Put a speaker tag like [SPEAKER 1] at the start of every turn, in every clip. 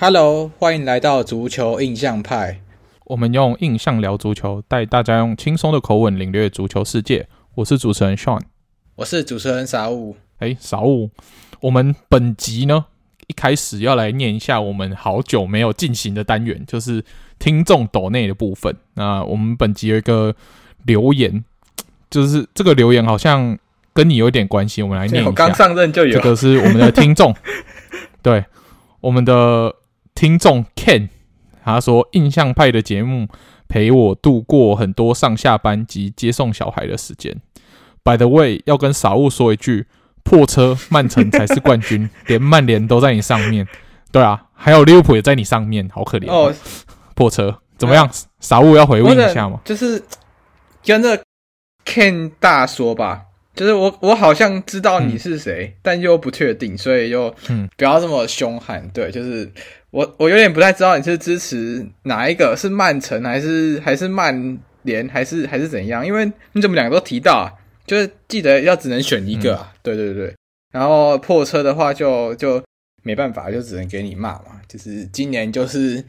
[SPEAKER 1] Hello，欢迎来到足球印象派。
[SPEAKER 2] 我们用印象聊足球，带大家用轻松的口吻领略足球世界。我是主持人 Sean，
[SPEAKER 1] 我是主持人傻物。
[SPEAKER 2] 哎，傻物，我们本集呢，一开始要来念一下我们好久没有进行的单元，就是听众抖内的部分。那我们本集有一个留言，就是这个留言好像跟你有点关系，我们来念一下。
[SPEAKER 1] 刚上任就有，
[SPEAKER 2] 这个是我们的听众，对，我们的。听众 Ken，他说：“印象派的节目陪我度过很多上下班及接送小孩的时间。By the way，要跟傻物说一句，破车曼城才是冠军，连曼联都在你上面。对啊，还有利物浦也在你上面，好可怜哦。破车怎么样？啊、傻物要回问一下吗？
[SPEAKER 1] 就是跟着 Ken 大说吧。”就是我，我好像知道你是谁，嗯、但又不确定，所以又不要这么凶悍。对，就是我，我有点不太知道你是支持哪一个，是曼城还是还是曼联，还是还是怎样？因为你怎么两个都提到啊？就是记得要只能选一个啊。嗯、对对对，然后破车的话就就没办法，就只能给你骂嘛。就是今年就是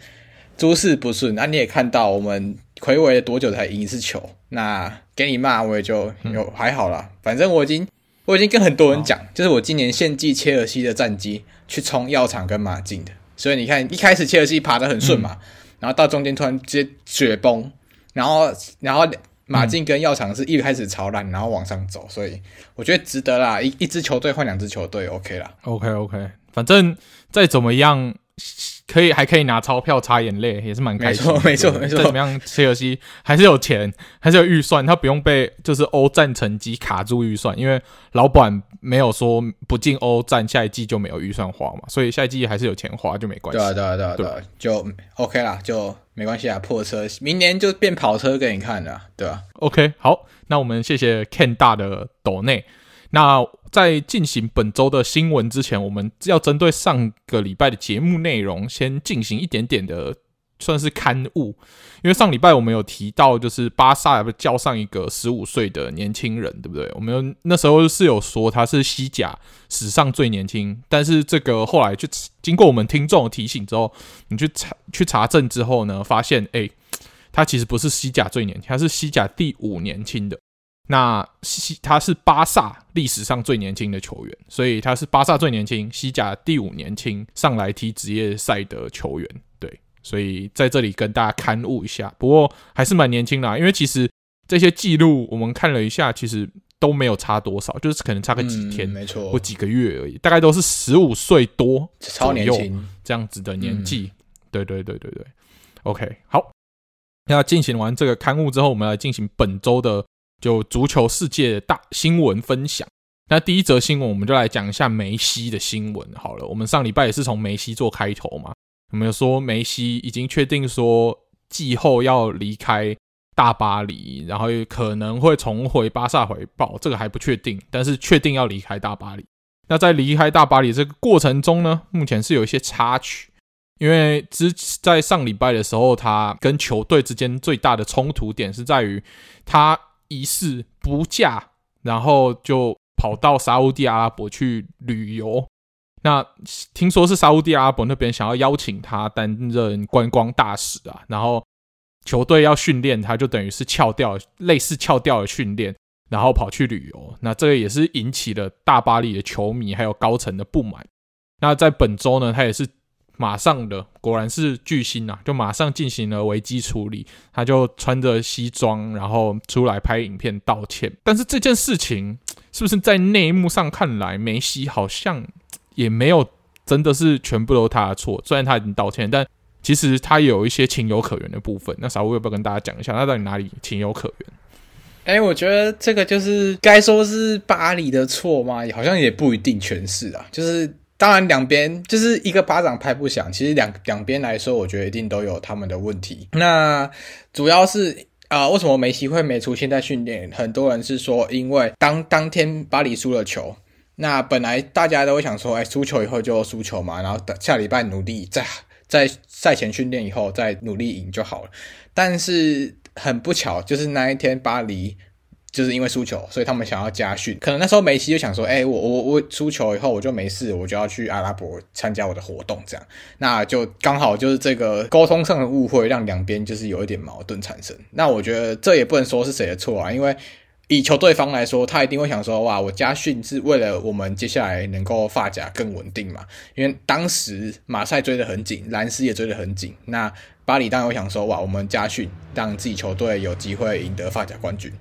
[SPEAKER 1] 诸事不顺，那、啊、你也看到我们魁违了多久才赢一次球？那。给你骂我也就有、嗯、还好啦，反正我已经我已经跟很多人讲，哦、就是我今年献祭切尔西的战绩去冲药厂跟马竞的，所以你看一开始切尔西爬得很顺嘛，嗯、然后到中间突然直接雪崩，然后然后马竞跟药厂是一开始朝烂，然后往上走，所以我觉得值得啦，一一支球队换两支球队，OK 啦
[SPEAKER 2] ，OK OK，反正再怎么样。可以，还可以拿钞票擦眼泪，也是蛮开心的。
[SPEAKER 1] 没错，没错，没错。
[SPEAKER 2] 怎么样？切尔西还是有钱，还是有预算，他不用被就是欧战成绩卡住预算，因为老板没有说不进欧战，下一季就没有预算花嘛，所以下一季还是有钱花，就没关系。
[SPEAKER 1] 对啊，对啊，对啊，对啊，就 OK 啦，就没关系啊。破车，明年就变跑车给你看了，对吧
[SPEAKER 2] ？OK，好，那我们谢谢 Ken 大的抖内。那在进行本周的新闻之前，我们要针对上个礼拜的节目内容，先进行一点点的算是刊物。因为上礼拜我们有提到，就是巴萨要叫上一个十五岁的年轻人，对不对？我们那时候是有说他是西甲史上最年轻，但是这个后来就经过我们听众的提醒之后，你去查去查证之后呢，发现诶，他其实不是西甲最年轻，他是西甲第五年轻的。那西他是巴萨历史上最年轻的球员，所以他是巴萨最年轻、西甲第五年轻上来踢职业赛的球员。对，所以在这里跟大家刊误一下。不过还是蛮年轻的啊，因为其实这些记录我们看了一下，其实都没有差多少，就是可能差个几天，没错，或几个月而已，大概都是十五岁多，超年轻这样子的年纪。嗯、对对对对对，OK，好。那进行完这个刊物之后，我们来进行本周的。就足球世界的大新闻分享，那第一则新闻我们就来讲一下梅西的新闻好了。我们上礼拜也是从梅西做开头嘛，我们有说梅西已经确定说季后要离开大巴黎，然后可能会重回巴萨怀抱，这个还不确定，但是确定要离开大巴黎。那在离开大巴黎这个过程中呢，目前是有一些插曲，因为之在上礼拜的时候，他跟球队之间最大的冲突点是在于他。疑似不嫁，然后就跑到沙乌地阿拉伯去旅游。那听说是沙乌地阿拉伯那边想要邀请他担任观光大使啊，然后球队要训练，他就等于是翘掉，类似翘掉的训练，然后跑去旅游。那这个也是引起了大巴黎的球迷还有高层的不满。那在本周呢，他也是。马上的，果然是巨星啊！就马上进行了危机处理，他就穿着西装，然后出来拍影片道歉。但是这件事情是不是在内幕上看来，梅西好像也没有真的是全部都他的错？虽然他已经道歉，但其实他有一些情有可原的部分。那稍微要不要跟大家讲一下，他到底哪里情有可原？
[SPEAKER 1] 哎、我觉得这个就是该说是巴黎的错吗？好像也不一定全是啊，就是。当然，两边就是一个巴掌拍不响。其实两两边来说，我觉得一定都有他们的问题。那主要是啊、呃，为什么梅西会没出现在训练？很多人是说，因为当当天巴黎输了球，那本来大家都会想说，哎，输球以后就输球嘛，然后等下礼拜努力，在在赛前训练以后再努力赢就好了。但是很不巧，就是那一天巴黎就是因为输球，所以他们想要加训。可能那时候梅西就想说：“哎、我我我输球以后我就没事，我就要去阿拉伯参加我的活动。”这样，那就刚好就是这个沟通上的误会，让两边就是有一点矛盾产生。那我觉得这也不能说是谁的错啊，因为以球队方来说，他一定会想说：“哇，我加训是为了我们接下来能够发甲更稳定嘛。”因为当时马赛追得很紧，兰斯也追得很紧。那巴黎当然会想说：“哇，我们加训让自己球队有机会赢得发甲冠军。”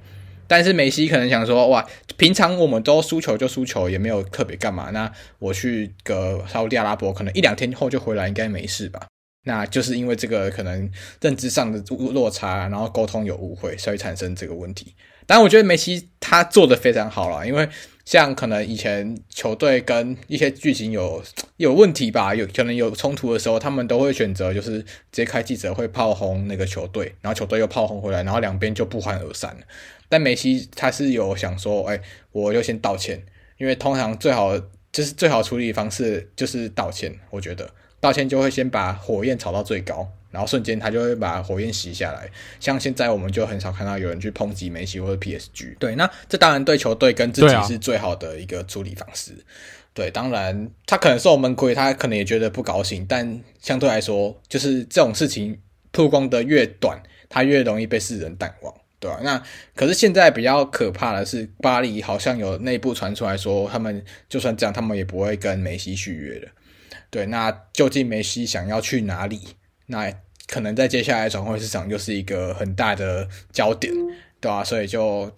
[SPEAKER 1] 但是梅西可能想说，哇，平常我们都输球就输球，也没有特别干嘛。那我去个沙乌地阿拉伯，可能一两天后就回来，应该没事吧？那就是因为这个可能认知上的落差，然后沟通有误会，所以产生这个问题。但我觉得梅西他做的非常好了，因为像可能以前球队跟一些剧情有 有问题吧，有可能有冲突的时候，他们都会选择就是直接开记者会炮轰那个球队，然后球队又炮轰回来，然后两边就不欢而散。但梅西他是有想说，哎、我就先道歉，因为通常最好就是最好处理方式就是道歉。我觉得道歉就会先把火焰炒到最高，然后瞬间他就会把火焰吸下来。像现在我们就很少看到有人去抨击梅西或者 PSG。对，那这当然对球队跟自己是最好的一个处理方式。对，啊、对，当然他可能受闷亏，他可能也觉得不高兴，但相对来说，就是这种事情曝光的越短，他越容易被世人淡忘。对啊，那可是现在比较可怕的是，巴黎好像有内部传出来说，他们就算这样，他们也不会跟梅西续约的。对，那究竟梅西想要去哪里？那可能在接下来转会市场又是一个很大的焦点，对啊，所以就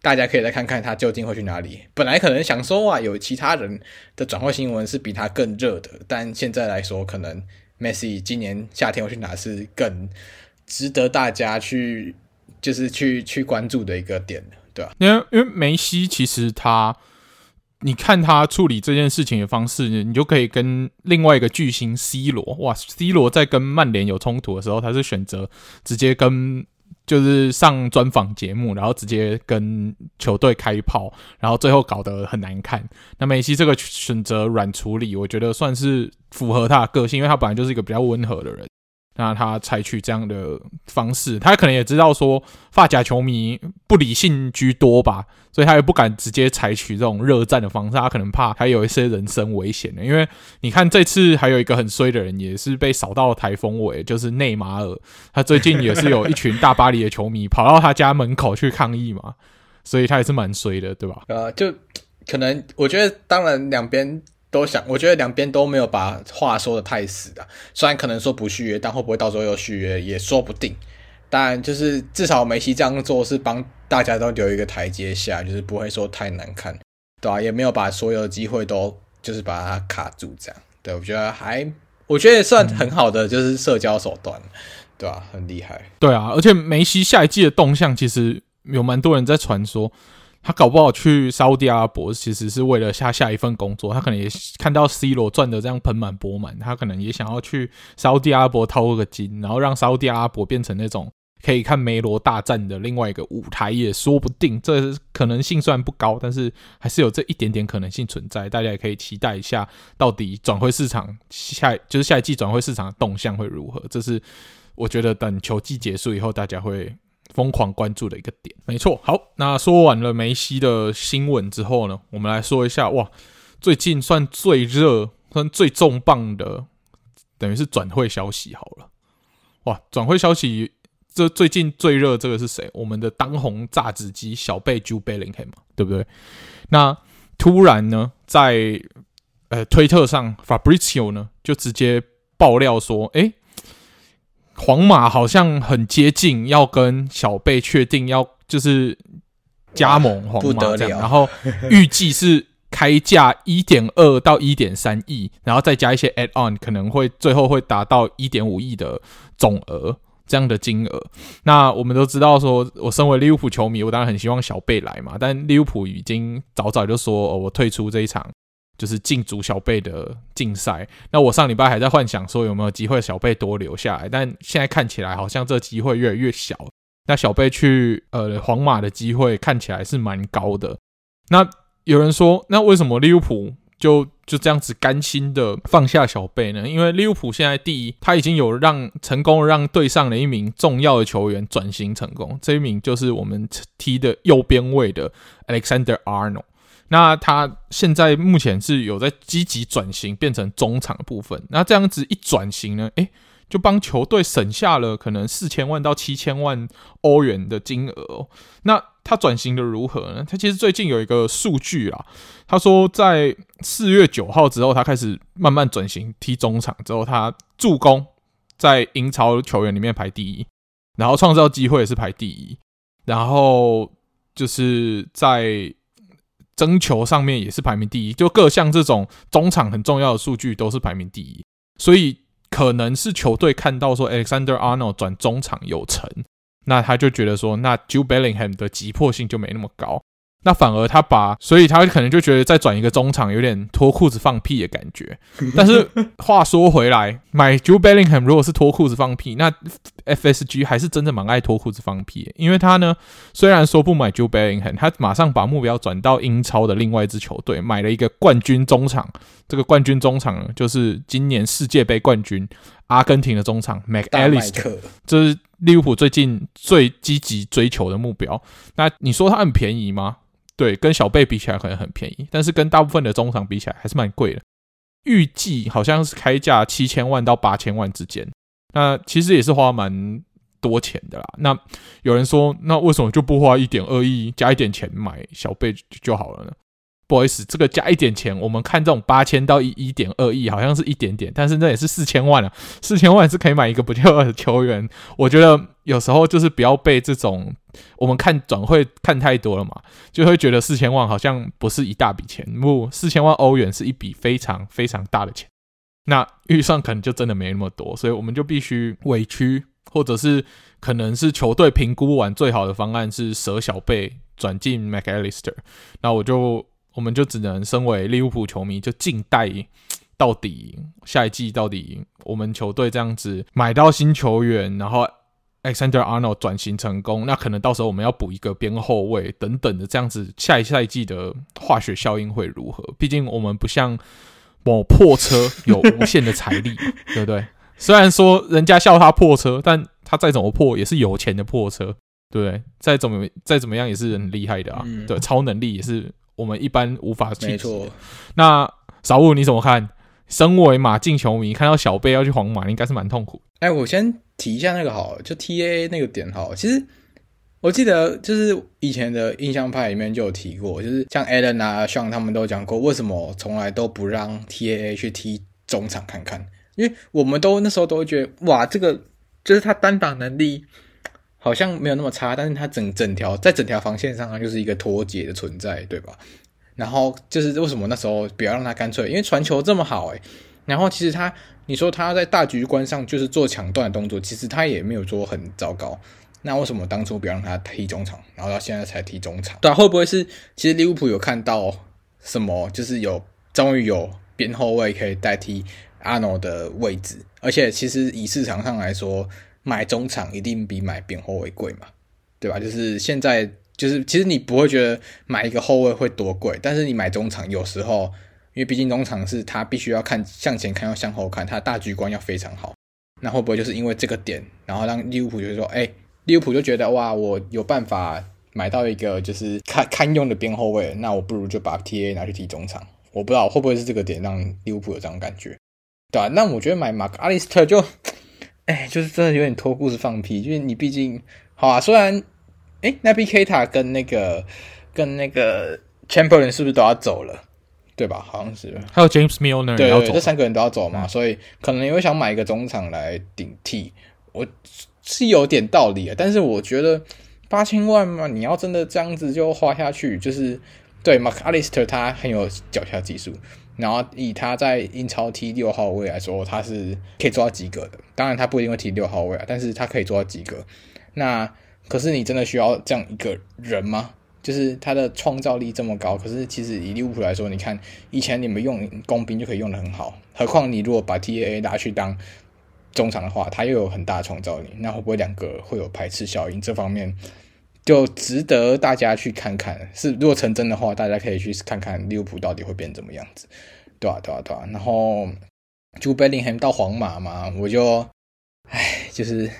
[SPEAKER 1] 大家可以再看看他究竟会去哪里。本来可能想说啊，有其他人的转会新闻是比他更热的，但现在来说，可能梅西今年夏天会去哪是更值得大家去。就是去去关注的一个点，对吧？
[SPEAKER 2] 因为因为梅西其实他，你看他处理这件事情的方式，你就可以跟另外一个巨星 C 罗，哇，C 罗在跟曼联有冲突的时候，他是选择直接跟就是上专访节目，然后直接跟球队开炮，然后最后搞得很难看。那梅西这个选择软处理，我觉得算是符合他的个性，因为他本来就是一个比较温和的人。那他采取这样的方式，他可能也知道说发甲球迷不理性居多吧，所以他也不敢直接采取这种热战的方式，他可能怕还有一些人身危险的。因为你看这次还有一个很衰的人，也是被扫到了台风尾，就是内马尔，他最近也是有一群大巴黎的球迷跑到他家门口去抗议嘛，所以他也是蛮衰的，对吧？
[SPEAKER 1] 呃，就可能我觉得，当然两边。都想，我觉得两边都没有把话说得太死啊。虽然可能说不续约，但会不会到时候又续约也说不定。但就是至少梅西这样做是帮大家都留一个台阶下，就是不会说太难看，对吧、啊？也没有把所有的机会都就是把它卡住这样。对，我觉得还，我觉得算很好的就是社交手段，对吧、啊？很厉害。
[SPEAKER 2] 对啊，而且梅西下一季的动向其实有蛮多人在传说。他搞不好去沙乌地阿拉伯，其实是为了下下一份工作。他可能也看到 C 罗赚的这样盆满钵满，他可能也想要去沙乌地阿拉伯掏个金，然后让沙乌地阿拉伯变成那种可以看梅罗大战的另外一个舞台，也说不定。这可能性虽然不高，但是还是有这一点点可能性存在。大家也可以期待一下，到底转会市场下就是下一季转会市场的动向会如何。这是我觉得等球季结束以后，大家会。疯狂关注的一个点，没错。好，那说完了梅西的新闻之后呢，我们来说一下哇，最近算最热、算最重磅的，等于是转会消息好了。哇，转会消息，这最近最热这个是谁？我们的当红炸子鸡小贝 Ju b e l i n g h a m，对不对？那突然呢，在呃推特上，Fabrizio 呢就直接爆料说，诶。皇马好像很接近要跟小贝确定要就是加盟皇马这样，然后预计是开价一点二到一点三亿，然后再加一些 add on，可能会最后会达到一点五亿的总额这样的金额。那我们都知道说，我身为利物浦球迷，我当然很希望小贝来嘛，但利物浦已经早早就说，哦，我退出这一场。就是竞逐小贝的竞赛，那我上礼拜还在幻想说有没有机会小贝多留下来，但现在看起来好像这机会越来越小。那小贝去呃皇马的机会看起来是蛮高的。那有人说，那为什么利物浦就就这样子甘心的放下小贝呢？因为利物浦现在第一，他已经有让成功让队上的一名重要的球员转型成功，这一名就是我们踢的右边卫的 Alexander Arnold。那他现在目前是有在积极转型变成中场的部分。那这样子一转型呢，诶，就帮球队省下了可能四千万到七千万欧元的金额。那他转型的如何呢？他其实最近有一个数据啊，他说在四月九号之后，他开始慢慢转型踢中场之后，他助攻在英超球员里面排第一，然后创造机会也是排第一，然后就是在争球上面也是排名第一，就各项这种中场很重要的数据都是排名第一，所以可能是球队看到说 Alexander Arnold 转中场有成。那他就觉得说，那 Joe Bellingham 的急迫性就没那么高。那反而他把，所以他可能就觉得再转一个中场有点脱裤子放屁的感觉。但是话说回来，买 Jude Bellingham 如果是脱裤子放屁，那 FSG 还是真的蛮爱脱裤子放屁。因为他呢，虽然说不买 Jude Bellingham，他马上把目标转到英超的另外一支球队，买了一个冠军中场。这个冠军中场呢，就是今年世界杯冠军阿根廷的中场 Mac Allister，这是利物浦最近最积极追求的目标。那你说他很便宜吗？对，跟小贝比起来可能很便宜，但是跟大部分的中场比起来还是蛮贵的。预计好像是开价七千万到八千万之间，那其实也是花蛮多钱的啦。那有人说，那为什么就不花一点二亿加一点钱买小贝就好了呢？不好意思，这个加一点钱，我们看这种八千到一一点二亿，好像是一点点，但是那也是四千万啊，四千万是可以买一个不掉的球员。我觉得有时候就是不要被这种我们看转会看太多了嘛，就会觉得四千万好像不是一大笔钱。不，四千万欧元是一笔非常非常大的钱，那预算可能就真的没那么多，所以我们就必须委屈，或者是可能是球队评估完最好的方案是舍小贝转进 Mac Allister，那我就。我们就只能身为利物浦球迷，就静待到底下一季到底我们球队这样子买到新球员，然后 Alexander Arnold 转型成功，那可能到时候我们要补一个边后卫等等的这样子，下一赛季的化学效应会如何？毕竟我们不像某破车有无限的财力，对不对？虽然说人家笑他破车，但他再怎么破也是有钱的破车，对不对？再怎么再怎么样也是很厉害的啊，嗯、对，超能力也是。我们一般无法去。没错。那小武你怎么看？身为马竞球迷，看到小贝要去皇马，应该是蛮痛苦。
[SPEAKER 1] 哎，我先提一下那个好，就 TAA 那个点好。其实我记得，就是以前的印象派里面就有提过，就是像 Alan 啊、Sean 他们都讲过，为什么从来都不让 TAA 去踢中场看看？因为我们都那时候都会觉得，哇，这个就是他单打能力。好像没有那么差，但是他整整条在整条防线上，他就是一个脱节的存在，对吧？然后就是为什么那时候不要让他干脆，因为传球这么好，诶，然后其实他，你说他在大局观上就是做抢断的动作，其实他也没有做很糟糕。那为什么当初不要让他踢中场，然后到现在才踢中场？对啊，会不会是其实利物浦有看到什么，就是有终于有边后卫可以代替阿诺的位置，而且其实以市场上来说。买中场一定比买边后卫贵嘛，对吧？就是现在，就是其实你不会觉得买一个后卫会多贵，但是你买中场有时候，因为毕竟中场是他必须要看向前看，要向后看，他的大局观要非常好。那会不会就是因为这个点，然后让利物浦就说，哎，利物浦就觉得哇，我有办法买到一个就是堪堪用的边后卫，那我不如就把 TA 拿去踢中场。我不知道会不会是这个点让利物浦有这种感觉，对吧？那我觉得买马阿里斯特就。哎，就是真的有点脱裤子放屁，就是你毕竟好啊。虽然，哎，Naby Keita 跟那个跟那个 Chamberlain 是不是都要走了？对吧？好像是。
[SPEAKER 2] 还有 James Milner
[SPEAKER 1] 对，
[SPEAKER 2] 也要走，
[SPEAKER 1] 这三个人都要走嘛，嗯、所以可能也会想买一个中场来顶替，我是有点道理啊。但是我觉得八千万嘛，你要真的这样子就花下去，就是对 Mac Allister 他很有脚下技术。然后以他在英超踢六号位来说，他是可以做到及格的。当然他不一定会踢六号位啊，但是他可以做到及格。那可是你真的需要这样一个人吗？就是他的创造力这么高，可是其实以利物浦来说，你看以前你们用工兵就可以用得很好，何况你如果把 TAA 拿去当中场的话，他又有很大的创造力，那会不会两个会有排斥效应？这方面。就值得大家去看看，是如果成真的话，大家可以去看看利物浦到底会变怎么样子。对啊，对啊，对啊。然后就 Bellingham 到皇马嘛，我就，唉，就是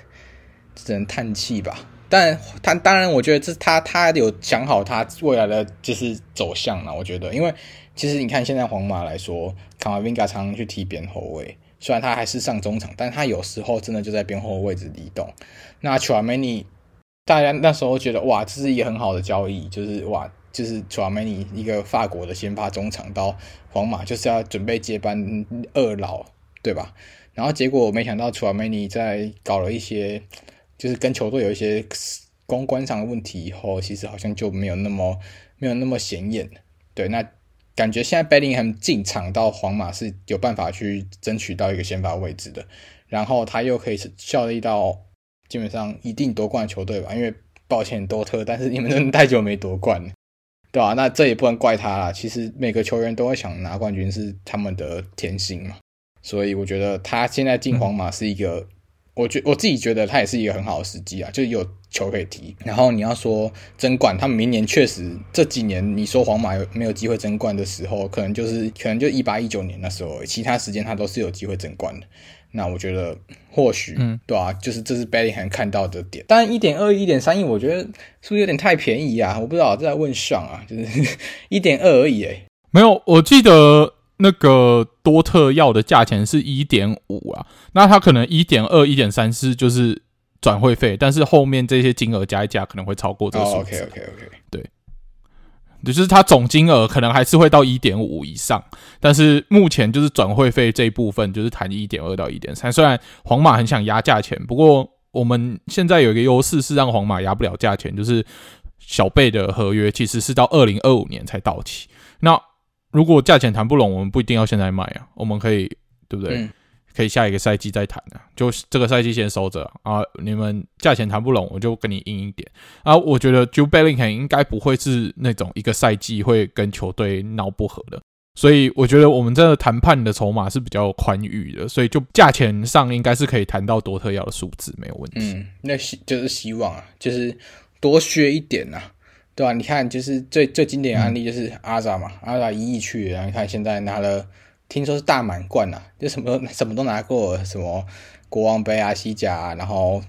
[SPEAKER 1] 只能叹气吧。但他当然，我觉得这他他有想好他未来的就是走向了。我觉得，因为其实你看现在皇马来说，卡瓦宾加常常去踢边后卫，虽然他还是上中场，但他有时候真的就在边后位置移动。那乔梅尼，大家那时候觉得哇，这是一个很好的交易，就是哇，就是乔梅尼一个法国的先发中场到皇马，就是要准备接班二老，对吧？然后结果没想到乔梅尼在搞了一些。就是跟球队有一些公关上的问题以后，其实好像就没有那么没有那么显眼。对，那感觉现在 Bellingham 进场到皇马是有办法去争取到一个先发位置的，然后他又可以效力到基本上一定夺冠的球队吧？因为抱歉多特，但是你们真的太久没夺冠了，对吧？那这也不能怪他啦。其实每个球员都会想拿冠军是他们的天性嘛，所以我觉得他现在进皇马是一个。我觉我自己觉得他也是一个很好的时机啊，就是有球可以踢。然后你要说争冠，他们明年确实这几年你说皇马有没有机会争冠的时候，可能就是可能就一八一九年那时候，其他时间他都是有机会争冠的。那我觉得或许，嗯，对啊，就是这是 Bellingham 看到的点。当然一点二亿、一点三亿，我觉得是不是有点太便宜啊？我不知道，这在问上啊，就是 一点二而已诶。
[SPEAKER 2] 没有，我记得。那个多特要的价钱是一点五啊，那他可能一点二、一点三是就是转会费，但是后面这些金额加一加可能会超过这个数字。
[SPEAKER 1] Oh, OK OK OK，
[SPEAKER 2] 对，就是他总金额可能还是会到一点五以上，但是目前就是转会费这一部分就是谈一点二到一点三。虽然皇马很想压价钱，不过我们现在有一个优势是让皇马压不了价钱，就是小贝的合约其实是到二零二五年才到期。那如果价钱谈不拢，我们不一定要现在卖啊，我们可以对不对？嗯、可以下一个赛季再谈啊，就这个赛季先收着啊。你们价钱谈不拢，我就跟你硬一点啊。我觉得 Jude Bellingham 应该不会是那种一个赛季会跟球队闹不和的，所以我觉得我们这个谈判的筹码是比较宽裕的，所以就价钱上应该是可以谈到多特要的数字没有问题。
[SPEAKER 1] 嗯，那希就是希望啊，就是多削一点呐、啊。对吧、啊？你看，就是最最经典的案例就是阿扎嘛，阿扎一亿去，然后你看现在拿了，听说是大满贯啊，就什么 什么都拿过了，什么国王杯啊、西甲啊，然后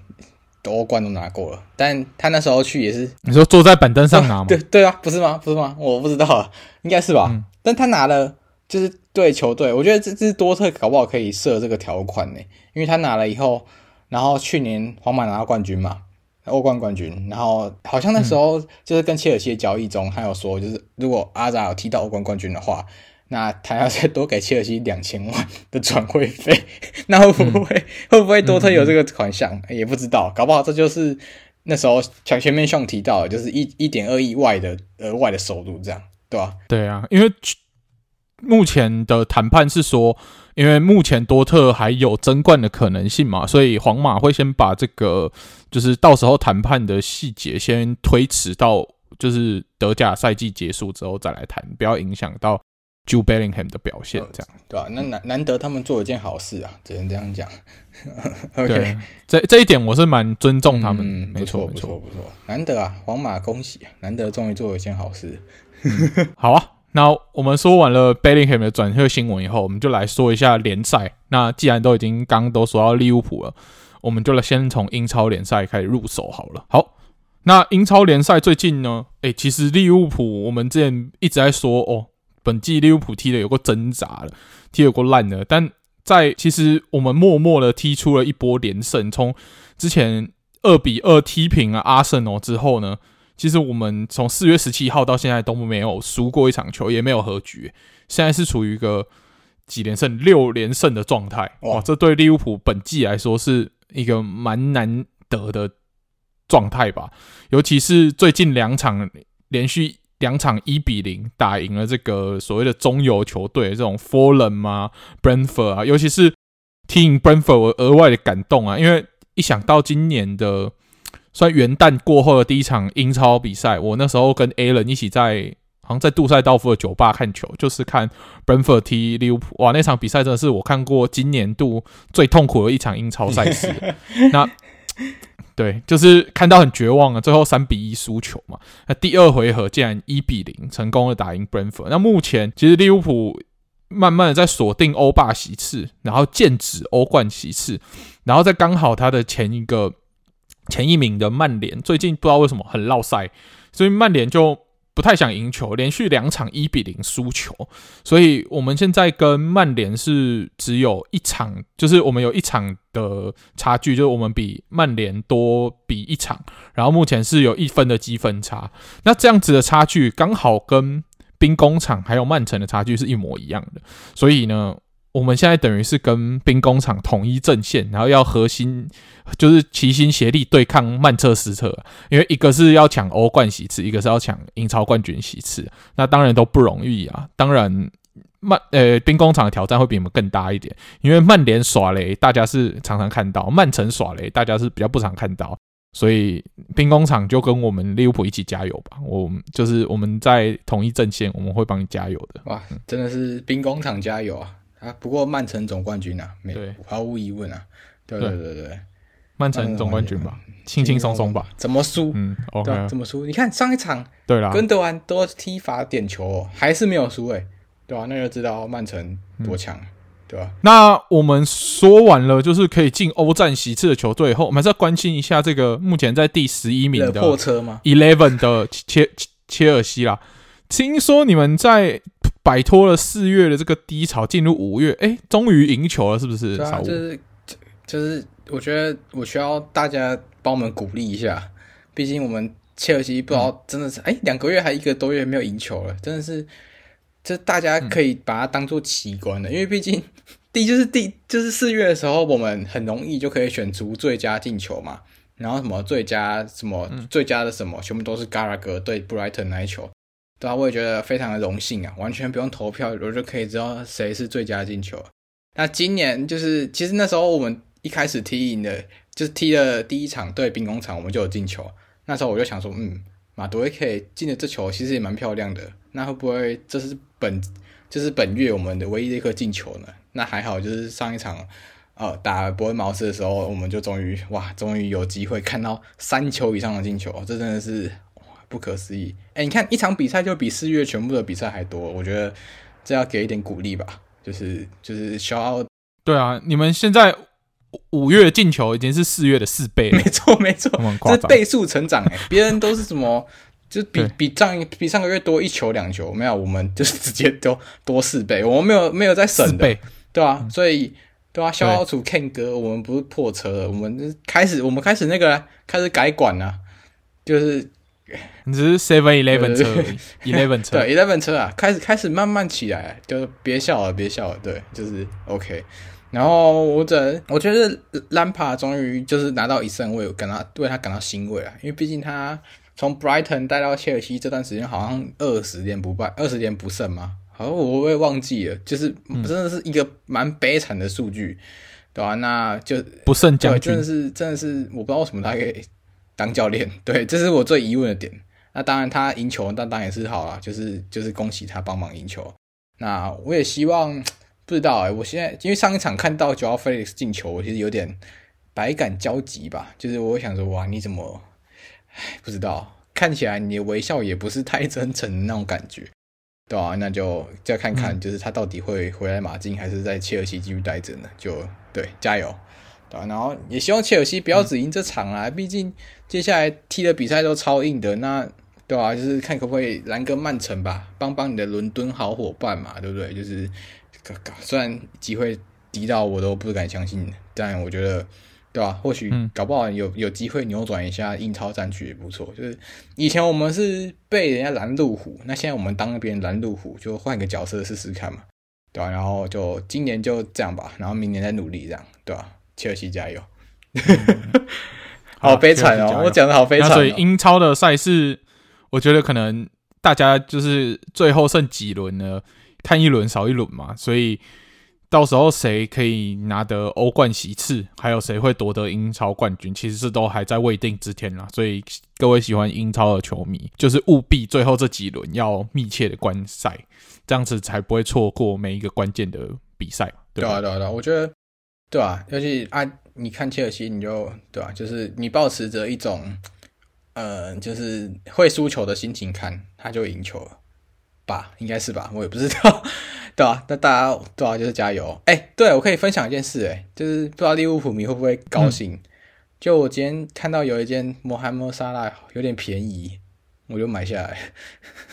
[SPEAKER 1] 欧冠都拿过了。但他那时候去也是，
[SPEAKER 2] 你说坐在板凳上拿吗？
[SPEAKER 1] 对对啊，不是吗？不是吗？我不知道啊，应该是吧。嗯、但他拿了，就是对球队，我觉得这这是多特搞不好可以设这个条款呢，因为他拿了以后，然后去年皇马拿到冠军嘛。欧冠冠军，然后好像那时候就是跟切尔西的交易中，他有说，就是如果阿扎有踢到欧冠冠军的话，那他要再多给切尔西两千万的转会费，那会不会、嗯、会不会多特有这个款项？也不知道，搞不好这就是那时候像前面上提到的，就是一一点二亿外的额外的收入，这样对吧？
[SPEAKER 2] 对啊，因为目前的谈判是说。因为目前多特还有争冠的可能性嘛，所以皇马会先把这个就是到时候谈判的细节先推迟到就是德甲赛季结束之后再来谈，不要影响到 Jude Bellingham 的表现，这样
[SPEAKER 1] 对吧、啊？那难难得他们做一件好事啊，只能这样讲。OK，对
[SPEAKER 2] 这这一点我是蛮尊重他们，
[SPEAKER 1] 嗯、没错没错不错，难得啊，皇马恭喜啊，难得终于做了一件好事。
[SPEAKER 2] 好啊。那我们说完了 Bellingham 的转会新闻以后，我们就来说一下联赛。那既然都已经刚都说到利物浦了，我们就来先从英超联赛开始入手好了。好，那英超联赛最近呢，诶，其实利物浦我们之前一直在说哦，本季利物浦踢的有够挣扎了，踢有够烂的。但在其实我们默默的踢出了一波连胜，从之前二比二踢平了阿森纳之后呢。其实我们从四月十七号到现在都没有输过一场球，也没有和局，现在是处于一个几连胜、六连胜的状态。哇，这对利物浦本季来说是一个蛮难得的状态吧？尤其是最近两场连续两场一比零打赢了这个所谓的中游球队，这种 Fulham 啊、Brentford 啊，尤其是踢赢 Brentford，我额外的感动啊，因为一想到今年的。算元旦过后的第一场英超比赛，我那时候跟 Alan 一起在好像在杜塞道夫的酒吧看球，就是看 Brentford 踢利物浦。哇，那场比赛真的是我看过今年度最痛苦的一场英超赛事。那对，就是看到很绝望啊，最后三比一输球嘛。那第二回合竟然一比零成功的打赢 Brentford。那目前其实利物浦慢慢的在锁定欧霸席次，然后剑指欧冠席次，然后在刚好他的前一个前一名的曼联最近不知道为什么很落赛，所以曼联就不太想赢球，连续两场一比零输球，所以我们现在跟曼联是只有一场，就是我们有一场的差距，就是我们比曼联多比一场，然后目前是有一分的积分差，那这样子的差距刚好跟兵工厂还有曼城的差距是一模一样的，所以呢，我们现在等于是跟兵工厂统一阵线，然后要核心就是齐心协力对抗曼彻斯特，因为一个是要抢欧冠席次，一个是要抢英超冠军席次，那当然都不容易啊。当然曼呃兵工厂的挑战会比你们更大一点，因为曼联耍雷大家是常常看到，曼城耍雷大家是比较不常看到。所以兵工厂就跟我们利物浦一起加油吧！我们就是我们在统一阵线，我们会帮你加油的。
[SPEAKER 1] 哇，真的是兵工厂加油啊！啊，不过曼城总冠军啊，没对，毫无疑问啊。对对对对，
[SPEAKER 2] 曼城总冠军吧，轻轻松松吧？
[SPEAKER 1] 怎么输？
[SPEAKER 2] 嗯
[SPEAKER 1] ，OK，怎么输？你看上一场，
[SPEAKER 2] 对啦，
[SPEAKER 1] 跟德安多踢罚点球，还是没有输诶，对吧？那就知道曼城多强。对吧？
[SPEAKER 2] 那我们说完了，就是可以进欧战席次的球队后，我们还是要关心一下这个目前在第十一名的
[SPEAKER 1] 破车吗
[SPEAKER 2] ？Eleven 的切切尔西啦。听说你们在摆脱了四月的这个低潮，进入五月，哎，终于赢球了，是不是？
[SPEAKER 1] 就是就是，我觉得我需要大家帮我们鼓励一下，毕竟我们切尔西不知道真的是哎，两个月还一个多月没有赢球了，真的是。这大家可以把它当做奇观的，因为毕竟 第就是第就是四月的时候，我们很容易就可以选出最佳进球嘛，然后什么最佳什么最佳的什么，全部都是 Gallagher 对 Brighton 那一球，对啊，我也觉得非常的荣幸啊，完全不用投票，我就可以知道谁是最佳进球。那今年就是其实那时候我们一开始踢赢的，就是踢了第一场对兵工厂，我们就有进球，那时候我就想说，嗯。马杜维克进的这球其实也蛮漂亮的，那会不会这是本就是本月我们的唯一的一颗进球呢？那还好，就是上一场呃打伯恩茅斯的时候，我们就终于哇，终于有机会看到三球以上的进球，这真的是不可思议！哎，你看一场比赛就比四月全部的比赛还多，我觉得这要给一点鼓励吧，就是就是小奥
[SPEAKER 2] 对啊，你们现在。五月进球已经是四月的四倍了，
[SPEAKER 1] 没错没错，这倍数成长哎！别人都是什么，就是比比上比上个月多一球两球，没有，我们就是直接都多四倍，我们没有没有在省的，对、啊嗯？所以对、啊？小老鼠 Ken 哥，我们不是破车了，我们开始我们开始那个开始改管了，就是
[SPEAKER 2] 你只是 Seven Eleven 车，Eleven 车，
[SPEAKER 1] 对 Eleven 车啊，开始开始慢慢起来，就别笑了，别笑了，对，就是 OK。然后我这我觉得兰帕终于就是拿到一胜，我有感到为他感到欣慰啊，因为毕竟他从 Brighton 带到切尔西这段时间好像二十年不败，二十年不胜嘛，好像我也忘记了，就是真的是一个蛮悲惨的数据，对吧、啊？那就
[SPEAKER 2] 不胜将军，
[SPEAKER 1] 真的是真的是我不知道为什么他可以当教练，对，这是我最疑问的点。那当然他赢球，那当然也是好啦，就是就是恭喜他帮忙赢球。那我也希望。不知道哎、欸，我现在因为上一场看到 Joao Felix 进球，我其实有点百感交集吧。就是我想说，哇，你怎么，唉，不知道，看起来你的微笑也不是太真诚的那种感觉，对啊，那就再看看，就是他到底会回来马竞，还是在切尔西继续待着呢？就对，加油，对啊，然后也希望切尔西不要只赢这场啊，毕竟接下来踢的比赛都超硬的，那对啊，就是看可不可以拦个曼城吧，帮帮你的伦敦好伙伴嘛，对不对？就是。虽然机会低到我都不敢相信，但我觉得，对吧？或许搞不好有有机会扭转一下英超战局也不错。就是以前我们是被人家拦路虎，那现在我们当别人拦路虎，就换个角色试试看嘛，对吧？然后就今年就这样吧，然后明年再努力这样，对吧？切尔西加油！好悲惨哦，我讲的好悲惨哦。
[SPEAKER 2] 所以英超的赛事，我觉得可能大家就是最后剩几轮呢？看一轮少一轮嘛，所以到时候谁可以拿得欧冠席次，还有谁会夺得英超冠军，其实是都还在未定之天啦。所以各位喜欢英超的球迷，就是务必最后这几轮要密切的观赛，这样子才不会错过每一个关键的比赛。对
[SPEAKER 1] 啊，对啊，对啊，我觉得对啊，尤其啊，你看切尔西，你就对啊，就是你保持着一种呃，就是会输球的心情看，他就赢球了。吧，应该是吧，我也不知道。对啊，那大家对啊，就是加油。哎、欸，对，我可以分享一件事、欸，哎，就是不知道利物浦迷会不会高兴。嗯、就我今天看到有一件穆罕默沙拉有点便宜，我就买下来。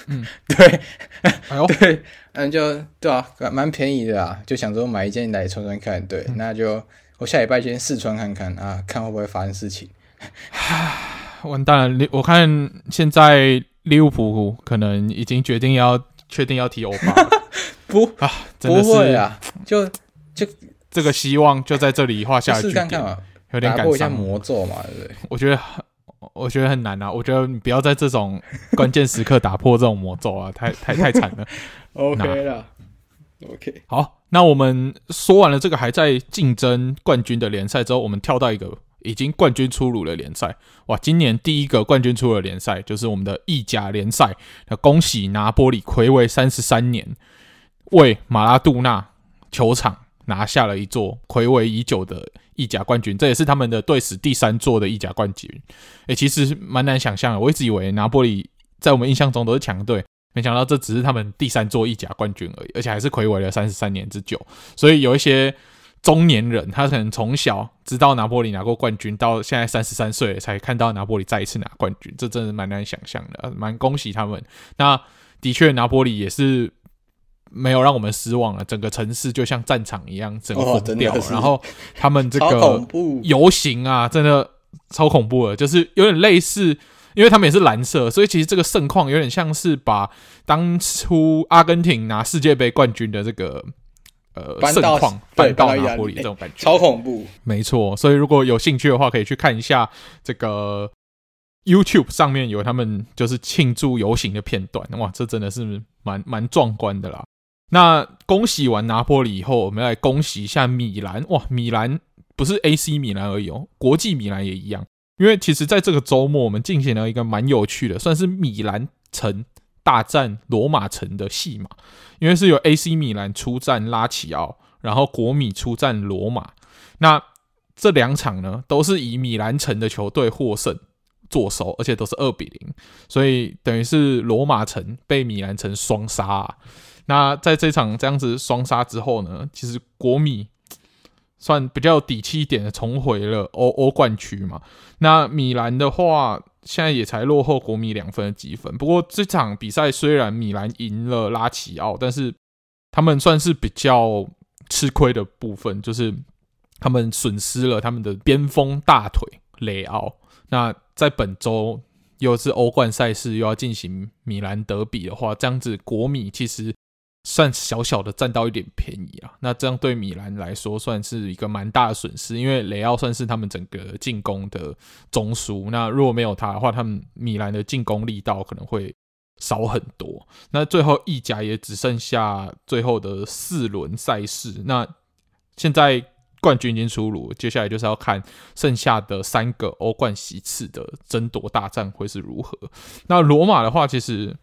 [SPEAKER 1] 嗯，对，哎呦，对，嗯，就对啊，蛮便宜的啊，就想说买一件来穿穿看。对，嗯、那就我下礼拜先试穿看看啊，看会不会发生事情。
[SPEAKER 2] 完蛋了，我看现在利物浦可能已经决定要确定要踢欧巴。
[SPEAKER 1] 不啊，真的是不会啊，就就
[SPEAKER 2] 这个希望就在这里画下句点，看看嘛，有点感伤。
[SPEAKER 1] 魔咒嘛，对不对？
[SPEAKER 2] 我觉得我觉得很难啊，我觉得你不要在这种关键时刻打破这种魔咒啊，太太太惨了。
[SPEAKER 1] OK 了，OK。
[SPEAKER 2] 好，那我们说完了这个还在竞争冠军的联赛之后，我们跳到一个已经冠军出炉的联赛。哇，今年第一个冠军出炉的联赛就是我们的意甲联赛。那恭喜拿波里睽违三十三年。为马拉杜纳球场拿下了一座睽违已久的意甲冠军，这也是他们的队史第三座的意甲冠军。诶，其实蛮难想象的，我一直以为拿波里在我们印象中都是强队，没想到这只是他们第三座意甲冠军而已，而且还是睽违了三十三年之久。所以有一些中年人，他可能从小知道拿波里拿过冠军，到现在三十三岁才看到拿波里再一次拿冠军，这真的蛮难想象的，蛮恭喜他们。那的确，拿波里也是。没有让我们失望了，整个城市就像战场一样，整个疯掉。然后他们这个游行啊，真的超恐怖的，就是有点类似，因为他们也是蓝色，所以其实这个盛况有点像是把当初阿根廷拿世界杯冠军的这个呃盛况搬到拿破里这种感觉，
[SPEAKER 1] 超恐怖。
[SPEAKER 2] 没错，所以如果有兴趣的话，可以去看一下这个 YouTube 上面有他们就是庆祝游行的片段。哇，这真的是蛮蛮壮观的啦。那恭喜完拿破里以后，我们来恭喜一下米兰。哇，米兰不是 AC 米兰而已哦，国际米兰也一样。因为其实在这个周末，我们进行了一个蛮有趣的，算是米兰城大战罗马城的戏码。因为是由 AC 米兰出战拉齐奥，然后国米出战罗马。那这两场呢，都是以米兰城的球队获胜作收，而且都是二比零，所以等于是罗马城被米兰城双杀啊。那在这场这样子双杀之后呢，其实国米算比较有底气一点的重回了欧欧冠区嘛。那米兰的话，现在也才落后国米两分的积分。不过这场比赛虽然米兰赢了拉齐奥，但是他们算是比较吃亏的部分，就是他们损失了他们的边锋大腿雷奥。那在本周又是欧冠赛事，又要进行米兰德比的话，这样子国米其实。算小小的占到一点便宜啊，那这样对米兰来说算是一个蛮大的损失，因为雷奥算是他们整个进攻的中枢，那如果没有他的话，他们米兰的进攻力道可能会少很多。那最后意甲也只剩下最后的四轮赛事，那现在冠军已经出炉，接下来就是要看剩下的三个欧冠席次的争夺大战会是如何。那罗马的话，其实。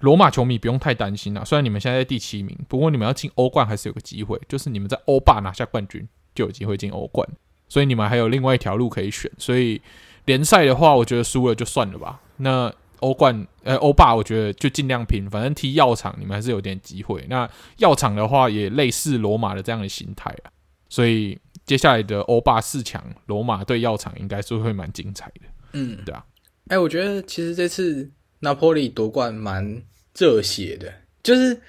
[SPEAKER 2] 罗马球迷不用太担心啊，虽然你们现在在第七名，不过你们要进欧冠还是有个机会，就是你们在欧霸拿下冠军就有机会进欧冠，所以你们还有另外一条路可以选。所以联赛的话，我觉得输了就算了吧。那欧冠呃欧霸，我觉得就尽量拼，反正踢药厂你们还是有点机会。那药厂的话也类似罗马的这样的心态啊，所以接下来的欧霸四强，罗马对药厂应该是会蛮精彩的。嗯，对啊。
[SPEAKER 1] 哎、欸，我觉得其实这次拿破里夺冠蛮。热血的，就是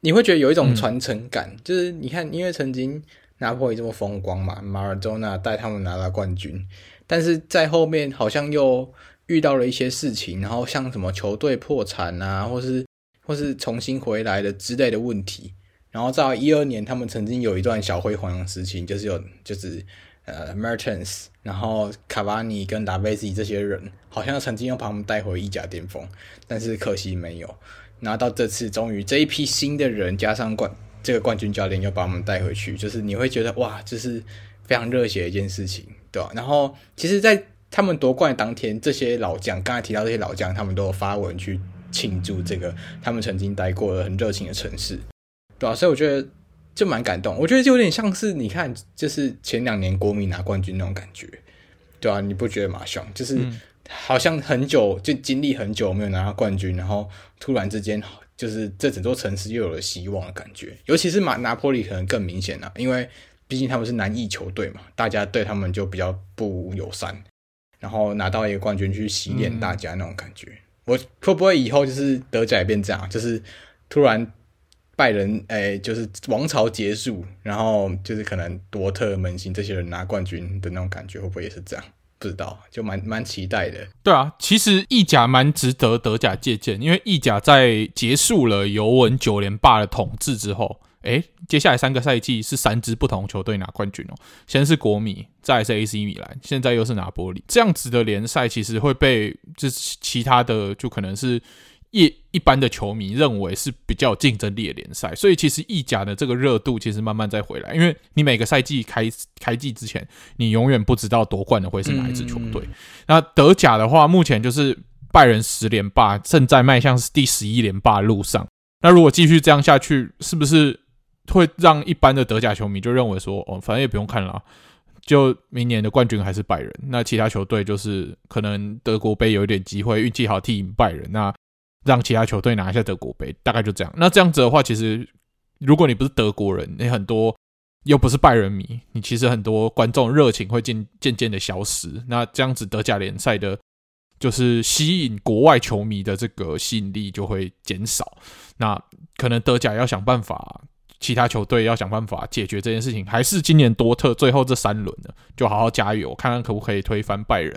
[SPEAKER 1] 你会觉得有一种传承感，嗯、就是你看，因为曾经拿破里这么风光嘛，马尔多纳带他们拿了冠军，但是在后面好像又遇到了一些事情，然后像什么球队破产啊，或是或是重新回来的之类的问题，然后在一二年，他们曾经有一段小辉煌的事情，就是有就是呃 Mertens，然后卡瓦尼跟达维西这些人，好像曾经要把他们带回意甲巅峰，但是可惜没有。拿到这次，终于这一批新的人加上冠这个冠军教练，又把我们带回去，就是你会觉得哇，这是非常热血的一件事情，对吧？然后，其实，在他们夺冠当天，这些老将刚才提到这些老将，他们都有发文去庆祝这个他们曾经待过的很热情的城市，对吧？所以我觉得就蛮感动，我觉得就有点像是你看，就是前两年国米拿冠军那种感觉，对啊，你不觉得吗，兄？就是。嗯好像很久就经历很久没有拿到冠军，然后突然之间就是这整座城市又有了希望的感觉。尤其是马拿坡里可能更明显了，因为毕竟他们是南翼球队嘛，大家对他们就比较不友善。然后拿到一个冠军去洗脸大家那种感觉，嗯、我会不会以后就是德甲也变这样，就是突然拜仁诶，就是王朝结束，然后就是可能多特、门兴这些人拿冠军的那种感觉，会不会也是这样？不知道，就蛮蛮期待的。
[SPEAKER 2] 对啊，其实意甲蛮值得德甲借鉴，因为意甲在结束了尤文九连霸的统治之后。诶，接下来三个赛季是三支不同球队拿冠军哦。先是国米，再是 AC 米兰，现在又是拿波里。这样子的联赛其实会被就是其他的就可能是一一般的球迷认为是比较有竞争力的联赛。所以其实意甲的这个热度其实慢慢在回来，因为你每个赛季开开季之前，你永远不知道夺冠的会是哪一支球队。嗯、那德甲的话，目前就是拜仁十连霸，正在迈向第十一连霸的路上。那如果继续这样下去，是不是？会让一般的德甲球迷就认为说，哦，反正也不用看了，就明年的冠军还是拜仁。那其他球队就是可能德国杯有一点机会，运气好踢赢拜仁，那让其他球队拿一下德国杯，大概就这样。那这样子的话，其实如果你不是德国人，你很多又不是拜仁迷，你其实很多观众热情会渐渐渐的消失。那这样子德甲联赛的，就是吸引国外球迷的这个吸引力就会减少。那可能德甲要想办法。其他球队要想办法解决这件事情，还是今年多特最后这三轮呢，就好好加油，看看可不可以推翻拜仁，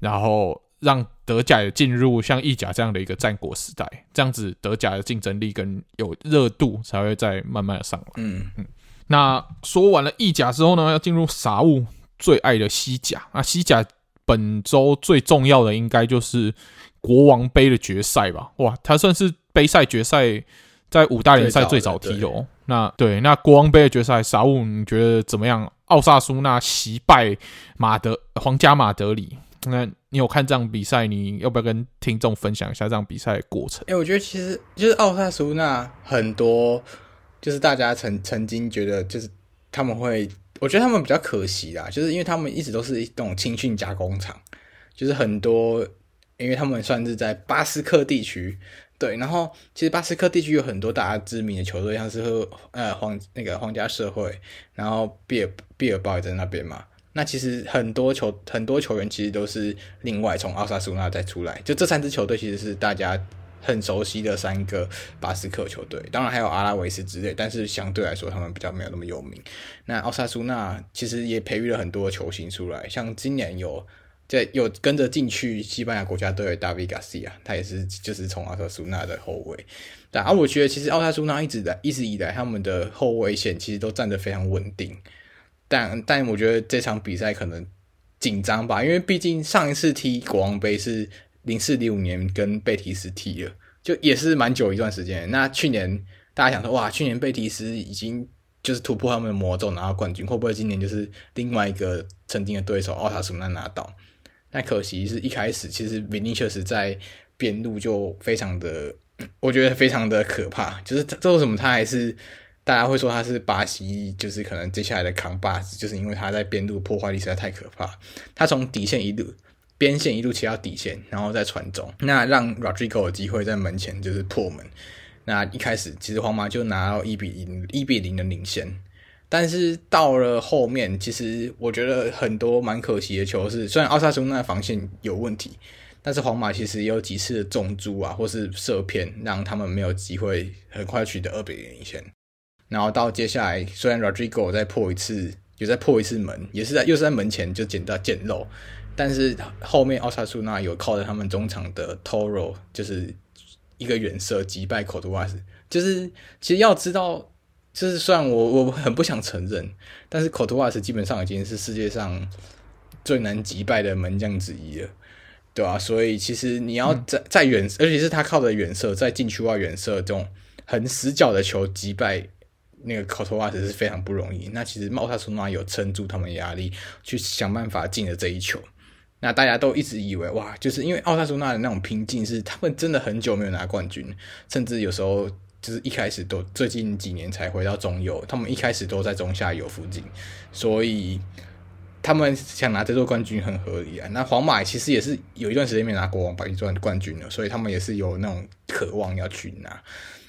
[SPEAKER 2] 然后让德甲也进入像意甲这样的一个战国时代，这样子德甲的竞争力跟有热度才会再慢慢的上来。嗯嗯。那说完了意甲之后呢，要进入傻物最爱的西甲。那西甲本周最重要的应该就是国王杯的决赛吧？哇，它算是杯赛决赛。在五大联赛最早踢哦，那对，那国王杯的决赛，傻物你觉得怎么样？奥萨苏纳惜败马德皇家马德里，那你有看这场比赛？你要不要跟听众分享一下这场比赛的过程？
[SPEAKER 1] 哎、我觉得其实就是奥萨苏纳很多，就是大家曾曾经觉得就是他们会，我觉得他们比较可惜啦，就是因为他们一直都是一种青训加工厂，就是很多，因为他们算是在巴斯克地区。对，然后其实巴斯克地区有很多大家知名的球队，像是呃皇那个皇家社会，然后毕尔毕尔包也在那边嘛。那其实很多球很多球员其实都是另外从奥萨苏纳再出来，就这三支球队其实是大家很熟悉的三个巴斯克球队，当然还有阿拉维斯之类，但是相对来说他们比较没有那么有名。那奥萨苏纳其实也培育了很多球星出来，像今年有。在有跟着进去西班牙国家队的大卫·加西亚，他也是就是从奥萨苏纳的后卫。但啊，我觉得其实奥萨苏纳一直在一直以来他们的后卫线其实都站得非常稳定。但但我觉得这场比赛可能紧张吧，因为毕竟上一次踢国王杯是零四零五年跟贝蒂斯踢了，就也是蛮久一段时间。那去年大家想说，哇，去年贝蒂斯已经就是突破他们的魔咒拿到冠军，会不会今年就是另外一个曾经的对手奥塔苏纳拿到？那可惜是一开始，其实维尼确实在边路就非常的，我觉得非常的可怕。就是这为什么他还是大家会说他是巴西，就是可能接下来的扛把子，就是因为他在边路破坏力实在太可怕。他从底线一路边线一路切到底线，然后再传中，那让 Rodrigo 有机会在门前就是破门。那一开始其实皇马就拿到一比零一比零的领先。但是到了后面，其实我觉得很多蛮可惜的球是，虽然奥萨苏纳防线有问题，但是皇马其实也有几次的中柱啊，或是射偏，让他们没有机会很快取得二比零领先。然后到接下来，虽然 Rodrigo 再破一次，有再破一次门，也是在又是在门前就捡到捡漏，但是后面奥萨苏纳有靠着他们中场的 Toro，就是一个远射击败科图瓦斯，就是其实要知道。就是虽然我我很不想承认，但是科图瓦斯基本上已经是世界上最难击败的门将之一了，对吧、啊？所以其实你要在在远，而且是他靠的远射，在禁区外远射这种很死角的球击败那个科图瓦斯是非常不容易。那其实奥萨苏纳有撑住他们压力，去想办法进了这一球。那大家都一直以为哇，就是因为奥萨苏纳的那种拼劲，是他们真的很久没有拿冠军，甚至有时候。就是一开始都最近几年才回到中游，他们一开始都在中下游附近，所以他们想拿这座冠军很合理啊。那皇马其实也是有一段时间没拿国王杯冠军了，所以他们也是有那种渴望要去拿。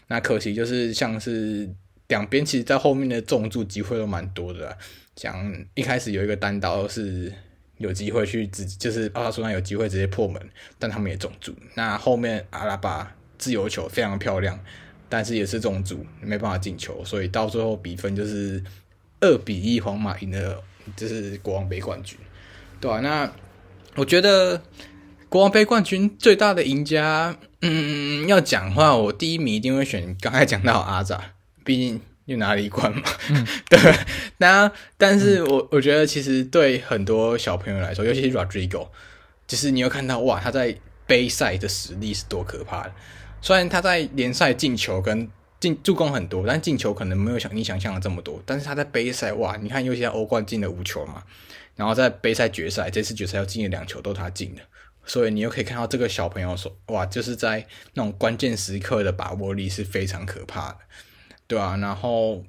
[SPEAKER 1] 那可惜就是像是两边其实在后面的重注机会都蛮多的啦，像一开始有一个单刀是有机会去直，就是奥萨苏纳有机会直接破门，但他们也中注。那后面阿拉巴自由球非常漂亮，但是也是中注，没办法进球，所以到最后比分就是二比一，皇马赢了，就是国王杯冠军，对、啊？那我觉得国王杯冠军最大的赢家，嗯，要讲话，我第一名一定会选刚才讲到阿扎，毕竟又拿了一冠嘛，嗯、对。那但是我、嗯、我觉得其实对很多小朋友来说，尤其是 Rodrigo，就是你有看到哇，他在杯赛的实力是多可怕的。虽然他在联赛进球跟进助攻很多，但进球可能没有想你想象的这么多。但是他在杯赛哇，你看，尤其在欧冠进了五球嘛，然后在杯赛决赛，这次决赛又进了两球，都是他进的。所以你又可以看到这个小朋友说哇，就是在那种关键时刻的把握力是非常可怕的，对啊，然后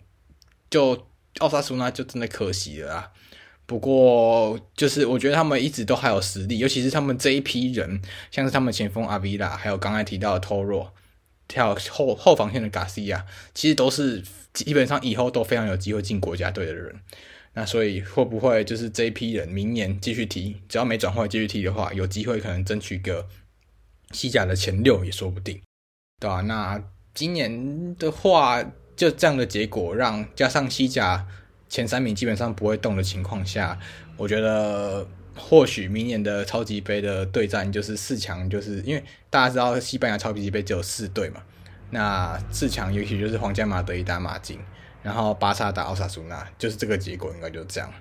[SPEAKER 1] 就奥萨苏纳就真的可惜了啊。不过，就是我觉得他们一直都还有实力，尤其是他们这一批人，像是他们前锋阿维拉，还有刚才提到的托洛，还有后后防线的加西亚，其实都是基本上以后都非常有机会进国家队的人。那所以会不会就是这一批人明年继续踢，只要没转会继续踢的话，有机会可能争取个西甲的前六也说不定，对吧？那今年的话，就这样的结果让加上西甲。前三名基本上不会动的情况下，我觉得或许明年的超级杯的对战就是四强，就是因为大家知道西班牙超级杯只有四队嘛，那四强也许就是皇家马德里打马竞，然后巴萨打奥萨苏纳，就是这个结果应该就这样，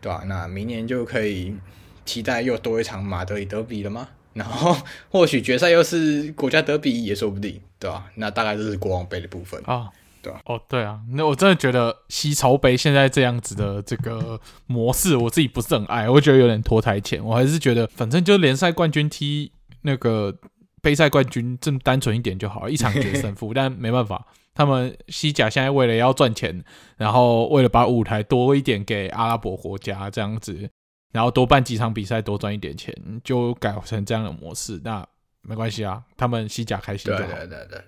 [SPEAKER 1] 对吧？那明年就可以期待又多一场马德里德比了吗？然后或许决赛又是国家德比也说不定，对吧？那大概就是国王杯的部分啊。对哦，
[SPEAKER 2] 对啊，那我真的觉得西超杯现在这样子的这个模式，我自己不是很爱，我觉得有点拖台前。我还是觉得，反正就联赛冠军踢那个杯赛冠军，这么单纯一点就好了，一场决胜负。但没办法，他们西甲现在为了要赚钱，然后为了把舞台多一点给阿拉伯国家这样子，然后多办几场比赛，多赚一点钱，就改成这样的模式。那没关系啊，他们西甲开心就好。
[SPEAKER 1] 对对对对。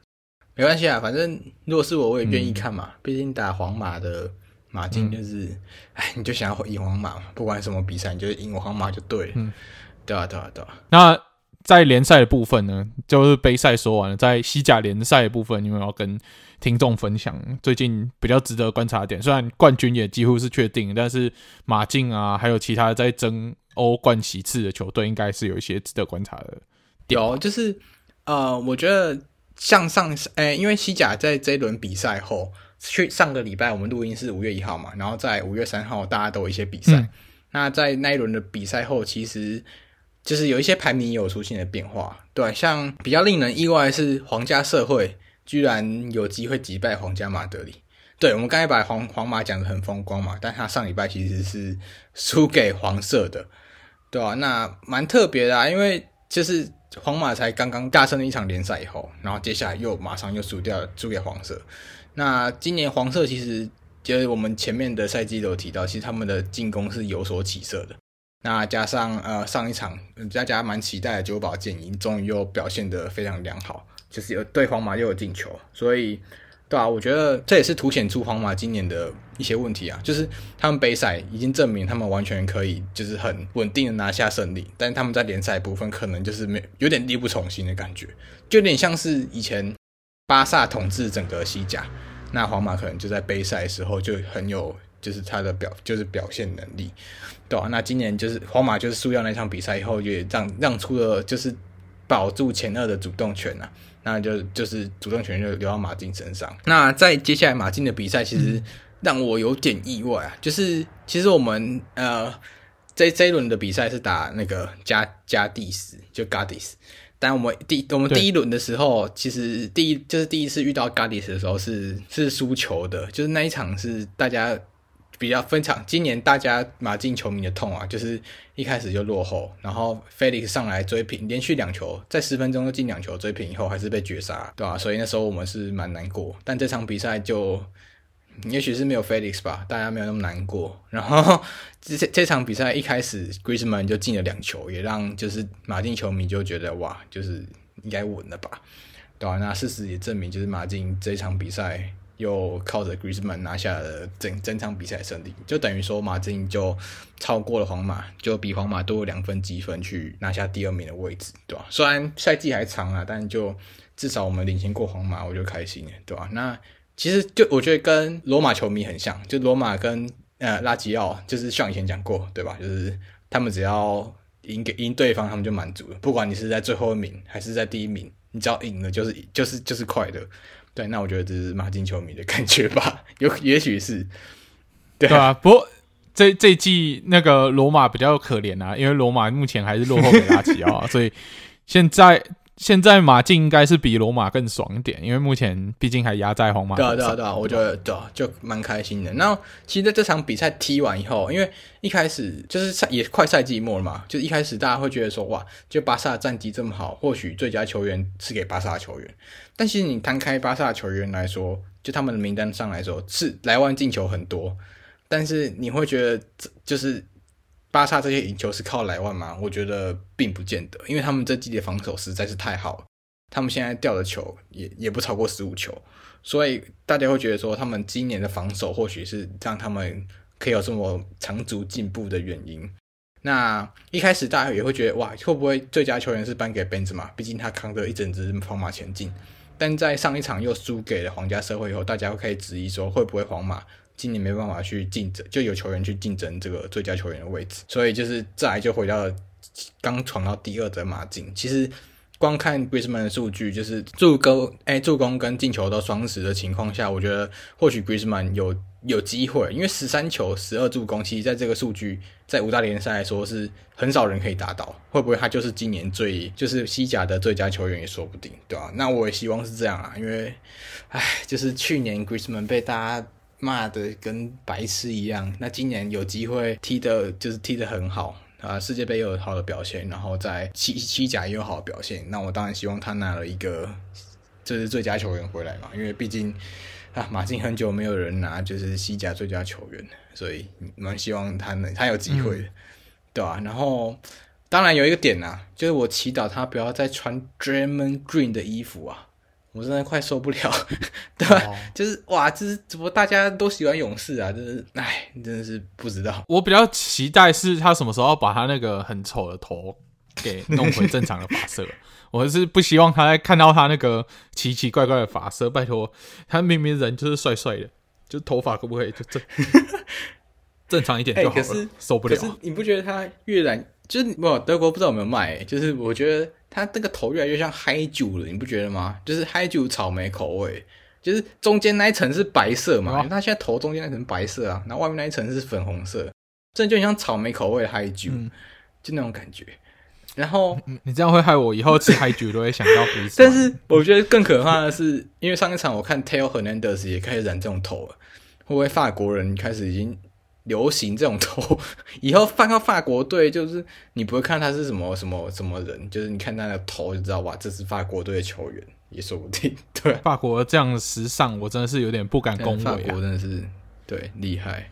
[SPEAKER 1] 没关系啊，反正如果是我，我也愿意看嘛。毕、嗯、竟打皇马的马竞就是，哎、嗯，你就想要赢皇马嘛，不管什么比赛，你就赢皇马就对了。嗯，对啊，对啊，对啊。
[SPEAKER 2] 那在联赛的部分呢，就是杯赛说完了，在西甲联赛的部分，你们要跟听众分享最近比较值得观察的点。虽然冠军也几乎是确定，但是马竞啊，还有其他在争欧冠席次的球队，应该是有一些值得观察的。
[SPEAKER 1] 有，就是呃，我觉得。像上诶、欸，因为西甲在这一轮比赛后，去上个礼拜我们录音是五月一号嘛，然后在五月三号大家都有一些比赛。嗯、那在那一轮的比赛后，其实就是有一些排名也有出现的变化。对，像比较令人意外的是皇家社会居然有机会击败皇家马德里。对，我们刚才把皇皇马讲的很风光嘛，但他上礼拜其实是输给黄色的，对吧、啊？那蛮特别的啊，因为就是。皇马才刚刚大胜了一场联赛以后，然后接下来又马上又输掉了，输给黄色。那今年黄色其实就是我们前面的赛季都有提到，其实他们的进攻是有所起色的。那加上呃上一场大家蛮期待的九保建英，终于又表现得非常良好，就是有对皇马又有进球，所以。对啊，我觉得这也是凸显出皇马今年的一些问题啊，就是他们杯赛已经证明他们完全可以，就是很稳定的拿下胜利，但他们在联赛部分可能就是没有点力不从心的感觉，就有点像是以前巴萨统治整个西甲，那皇马可能就在杯赛的时候就很有，就是他的表就是表现能力，对啊，那今年就是皇马就是输掉那场比赛以后，也让让出了就是保住前二的主动权啊。那就就是主动权就留到马竞身上。那在接下来马竞的比赛，其实让我有点意外啊。就是其实我们呃这这一轮的比赛是打那个加加蒂斯，就 Gadis。但我们第我们第一轮的时候，其实第一就是第一次遇到 Gadis 的时候是是输球的，就是那一场是大家。比较分场，今年大家马竞球迷的痛啊，就是一开始就落后，然后 Felix 上来追平，连续两球，在十分钟就进两球追平以后，还是被绝杀，对吧、啊？所以那时候我们是蛮难过。但这场比赛就，也许是没有 Felix 吧，大家没有那么难过。然后 这这场比赛一开始 Griezmann 就进了两球，也让就是马竞球迷就觉得哇，就是应该稳了吧。对吧、啊？那事实也证明，就是马竞这场比赛又靠着 Griezmann 拿下了整整场比赛胜利，就等于说马竞就超过了皇马，就比皇马多两分积分去拿下第二名的位置，对吧、虽然赛季还长啊，但就至少我们领先过皇马，我就开心了，对吧、那其实就我觉得跟罗马球迷很像，就罗马跟呃拉吉奥，就是像以前讲过，对吧？就是他们只要赢给赢对方，他们就满足了，不管你是在最后一名还是在第一名。你只要赢了，就是就是就是快乐，对。那我觉得这是马竞球迷的感觉吧，有也许是，
[SPEAKER 2] 对啊。不过这这季那个罗马比较可怜啊，因为罗马目前还是落后给拉齐奥，所以现在。现在马竞应该是比罗马更爽一点，因为目前毕竟还压在皇马。
[SPEAKER 1] 对啊，对啊，对啊，我觉得对啊，就蛮开心的。那其实在这场比赛踢完以后，因为一开始就是赛也快赛季末了嘛，就一开始大家会觉得说，哇，就巴萨战绩这么好，或许最佳球员是给巴萨球员。但其实你摊开巴萨球员来说，就他们的名单上来说，是莱万进球很多，但是你会觉得就是。巴萨这些赢球是靠莱万吗？我觉得并不见得，因为他们这季的防守实在是太好了，他们现在掉的球也也不超过十五球，所以大家会觉得说他们今年的防守或许是让他们可以有这么长足进步的原因。那一开始大家也会觉得哇，会不会最佳球员是颁给本泽马？毕竟他扛着一整支皇马前进，但在上一场又输给了皇家社会以后，大家会开始质疑说会不会皇马？今年没办法去竞争，就有球员去竞争这个最佳球员的位置，所以就是再来就回到刚闯到第二的马竞。其实光看 Griezmann 的数据，就是助攻、哎助攻跟进球都双十的情况下，我觉得或许 Griezmann 有有机会，因为十三球十二助攻，其实在这个数据在五大联赛来说是很少人可以达到，会不会他就是今年最就是西甲的最佳球员也说不定，对吧、啊？那我也希望是这样啊，因为哎，就是去年 Griezmann 被大家。骂的跟白痴一样，那今年有机会踢的，就是踢的很好啊！世界杯又有好的表现，然后在西西甲也有好的表现，那我当然希望他拿了一个就是最佳球员回来嘛，因为毕竟啊，马竞很久没有人拿就是西甲最佳球员，所以蛮希望他能他有机会的，嗯、对吧、啊？然后当然有一个点啊，就是我祈祷他不要再穿 Draymond Green 的衣服啊。我真的快受不了，对吧？哦、就是哇，就是怎么大家都喜欢勇士啊？就是哎，真的是不知道。
[SPEAKER 2] 我比较期待是他什么时候把他那个很丑的头给弄回正常的发色。我是不希望他在看到他那个奇奇怪怪的发色。拜托，他明明人就是帅帅的，就头发可不可以就正 正常一点就好了？欸、可是受不了。可是
[SPEAKER 1] 你不觉得他越染就是不德国不知道有没有卖、欸？就是我觉得。他这个头越来越像嗨酒了，你不觉得吗？就是嗨酒草莓口味，就是中间那一层是白色嘛，他、哦、现在头中间那层白色啊，然后外面那一层是粉红色，这就很像草莓口味的嗨酒，嗯、就那种感觉。然后
[SPEAKER 2] 你这样会害我以后吃嗨酒都会想到黑色。
[SPEAKER 1] 但是我觉得更可怕的是，因为上一场我看 Theo Hernandez 也开始染这种头了，会不会法国人开始已经？流行这种头，以后放到法国队，就是你不会看他是什么什么什么人，就是你看他的头就知道哇，这是法国队的球员，也说不定。对，
[SPEAKER 2] 法国这样时尚，我真的是有点不敢恭维、啊。法国
[SPEAKER 1] 真的是对厉害，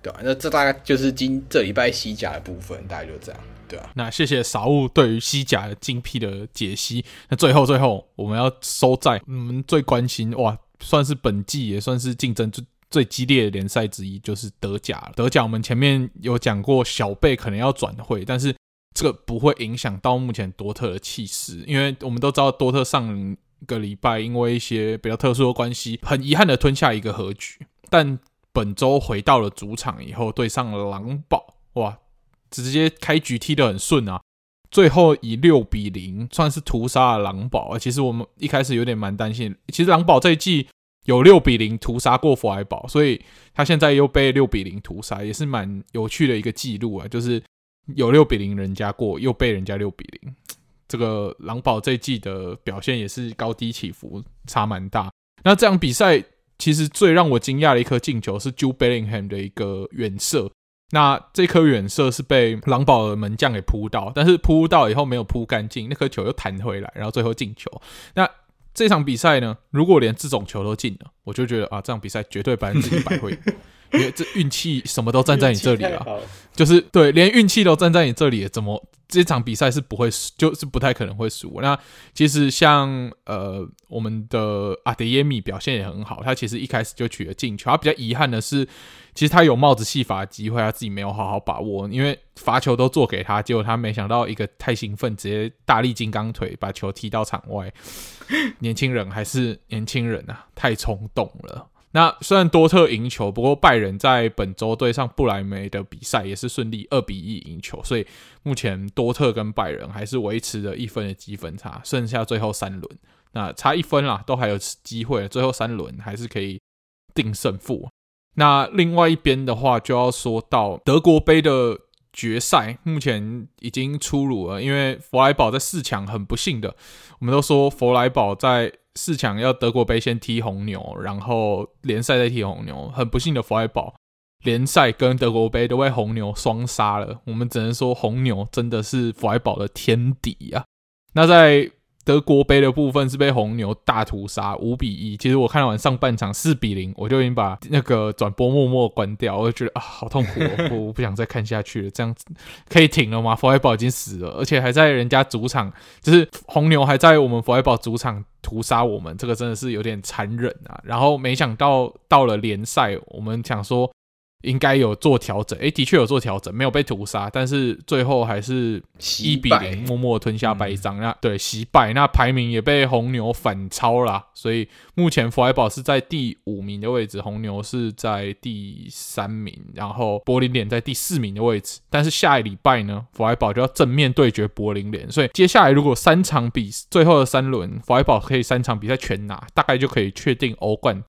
[SPEAKER 1] 对吧、啊？那这大概就是今这礼拜西甲的部分，大概就这样，对啊。
[SPEAKER 2] 那谢谢傻物对于西甲的精辟的解析。那最后最后，我们要收在我们最关心哇，算是本季也算是竞争最。最激烈的联赛之一就是德甲了。德甲我们前面有讲过，小贝可能要转会，但是这个不会影响到目前多特的气势，因为我们都知道多特上个礼拜因为一些比较特殊的关系，很遗憾的吞下一个和局。但本周回到了主场以后，对上了狼堡，哇，直接开局踢得很顺啊！最后以六比零算是屠杀了狼堡。其实我们一开始有点蛮担心，其实狼堡这一季。有六比零屠杀过弗莱堡，所以他现在又被六比零屠杀，也是蛮有趣的一个记录啊。就是有六比零人家过，又被人家六比零。这个狼堡这一季的表现也是高低起伏，差蛮大。那这场比赛其实最让我惊讶的一颗进球是 Jude Bellingham 的一个远射，那这颗远射是被狼堡的门将给扑到，但是扑到以后没有扑干净，那颗球又弹回来，然后最后进球。那这场比赛呢，如果连这种球都进了，我就觉得啊，这场比赛绝对百分之一百会。因为这运气什么都站在你这里了，就是对，连运气都站在你这里，怎么这场比赛是不会输，就是不太可能会输。那其实像呃我们的阿德耶米表现也很好，他其实一开始就取了进球，他比较遗憾的是，其实他有帽子戏法的机会，他自己没有好好把握，因为罚球都做给他，结果他没想到一个太兴奋，直接大力金刚腿把球踢到场外。年轻人还是年轻人啊，太冲动了。那虽然多特赢球，不过拜仁在本周对上不莱梅的比赛也是顺利二比一赢球，所以目前多特跟拜仁还是维持着一分的积分差，剩下最后三轮，那差一分啦，都还有机会，最后三轮还是可以定胜负。那另外一边的话，就要说到德国杯的决赛，目前已经出炉了，因为弗莱堡在四强很不幸的，我们都说弗莱堡在。四强要德国杯先踢红牛，然后联赛再踢红牛。很不幸的，弗莱堡联赛跟德国杯都被红牛双杀了。我们只能说，红牛真的是弗莱堡的天敌啊！那在德国杯的部分是被红牛大屠杀，五比一。其实我看完上半场四比零，我就已经把那个转播默默关掉。我就觉得啊，好痛苦哦，我不想再看下去了。这样子可以停了吗？佛莱堡已经死了，而且还在人家主场，就是红牛还在我们佛莱堡主场屠杀我们，这个真的是有点残忍啊。然后没想到到了联赛，我们想说。应该有做调整，诶，的确有做调整，没有被屠杀，但是最后还是一比零默默吞下败仗。那对惜败，那排名也被红牛反超啦，所以目前弗莱堡是在第五名的位置，红牛是在第三名，然后柏林联在第四名的位置。但是下一礼拜呢，弗莱堡就要正面对决柏林联，所以接下来如果三场比最后的三轮，弗莱堡可以三场比赛全拿，大概就可以确定欧冠。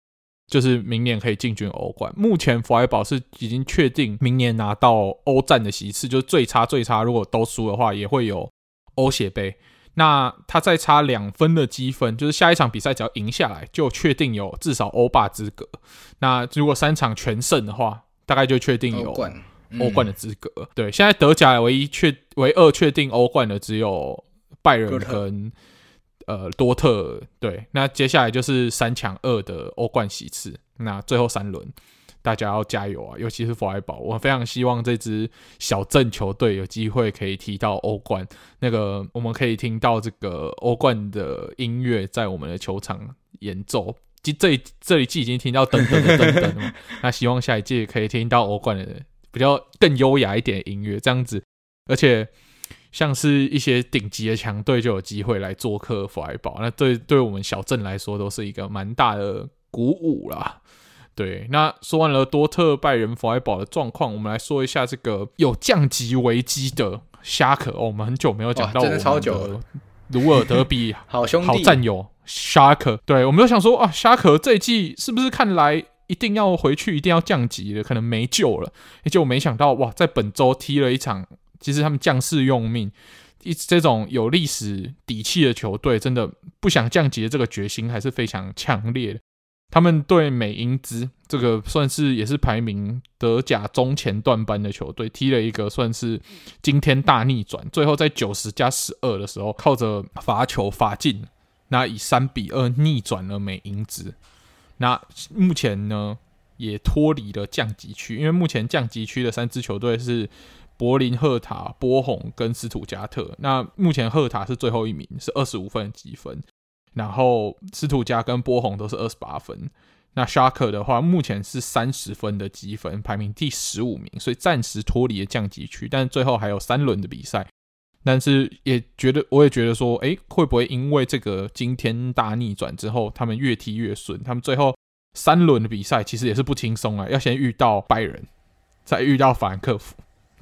[SPEAKER 2] 就是明年可以进军欧冠。目前弗莱堡是已经确定明年拿到欧战的席次，就是最差最差，如果都输的话，也会有欧协杯。那他再差两分的积分，就是下一场比赛只要赢下来，就确定有至少欧霸资格。那如果三场全胜的话，大概就确定有欧冠的资格。嗯、对，现在德甲唯一确唯二确定欧冠的只有拜仁跟。呃，多特对，那接下来就是三强二的欧冠席次，那最后三轮大家要加油啊！尤其是弗莱堡，我非常希望这支小镇球队有机会可以踢到欧冠。那个我们可以听到这个欧冠的音乐在我们的球场演奏，这这这一季已经听到噔噔噔噔了，那希望下一届可以听到欧冠的比较更优雅一点的音乐，这样子，而且。像是一些顶级的强队就有机会来做客弗莱堡，那对对我们小镇来说都是一个蛮大的鼓舞啦。对，那说完了多特、拜仁、弗莱堡的状况，我们来说一下这个有降级危机的沙克。哦，我们很久没有讲到我们的鲁尔德比
[SPEAKER 1] 好兄弟、
[SPEAKER 2] 好战友沙克。对，我们都想说啊，沙克这一季是不是看来一定要回去，一定要降级了，可能没救了？而且我没想到哇，在本周踢了一场。其实他们将士用命，一这种有历史底气的球队，真的不想降级的这个决心还是非常强烈的。他们对美因兹这个算是也是排名德甲中前段班的球队，踢了一个算是惊天大逆转，最后在九十加十二的时候，靠着罚球罚进，那以三比二逆转了美因兹。那目前呢，也脱离了降级区，因为目前降级区的三支球队是。柏林赫塔、波鸿跟斯图加特，那目前赫塔是最后一名，是二十五分的积分，然后斯图加跟波鸿都是二十八分。那沙克的话，目前是三十分的积分，排名第十五名，所以暂时脱离了降级区。但最后还有三轮的比赛，但是也觉得，我也觉得说，哎、欸，会不会因为这个惊天大逆转之后，他们越踢越顺？他们最后三轮的比赛其实也是不轻松啊，要先遇到拜仁，再遇到法兰克福。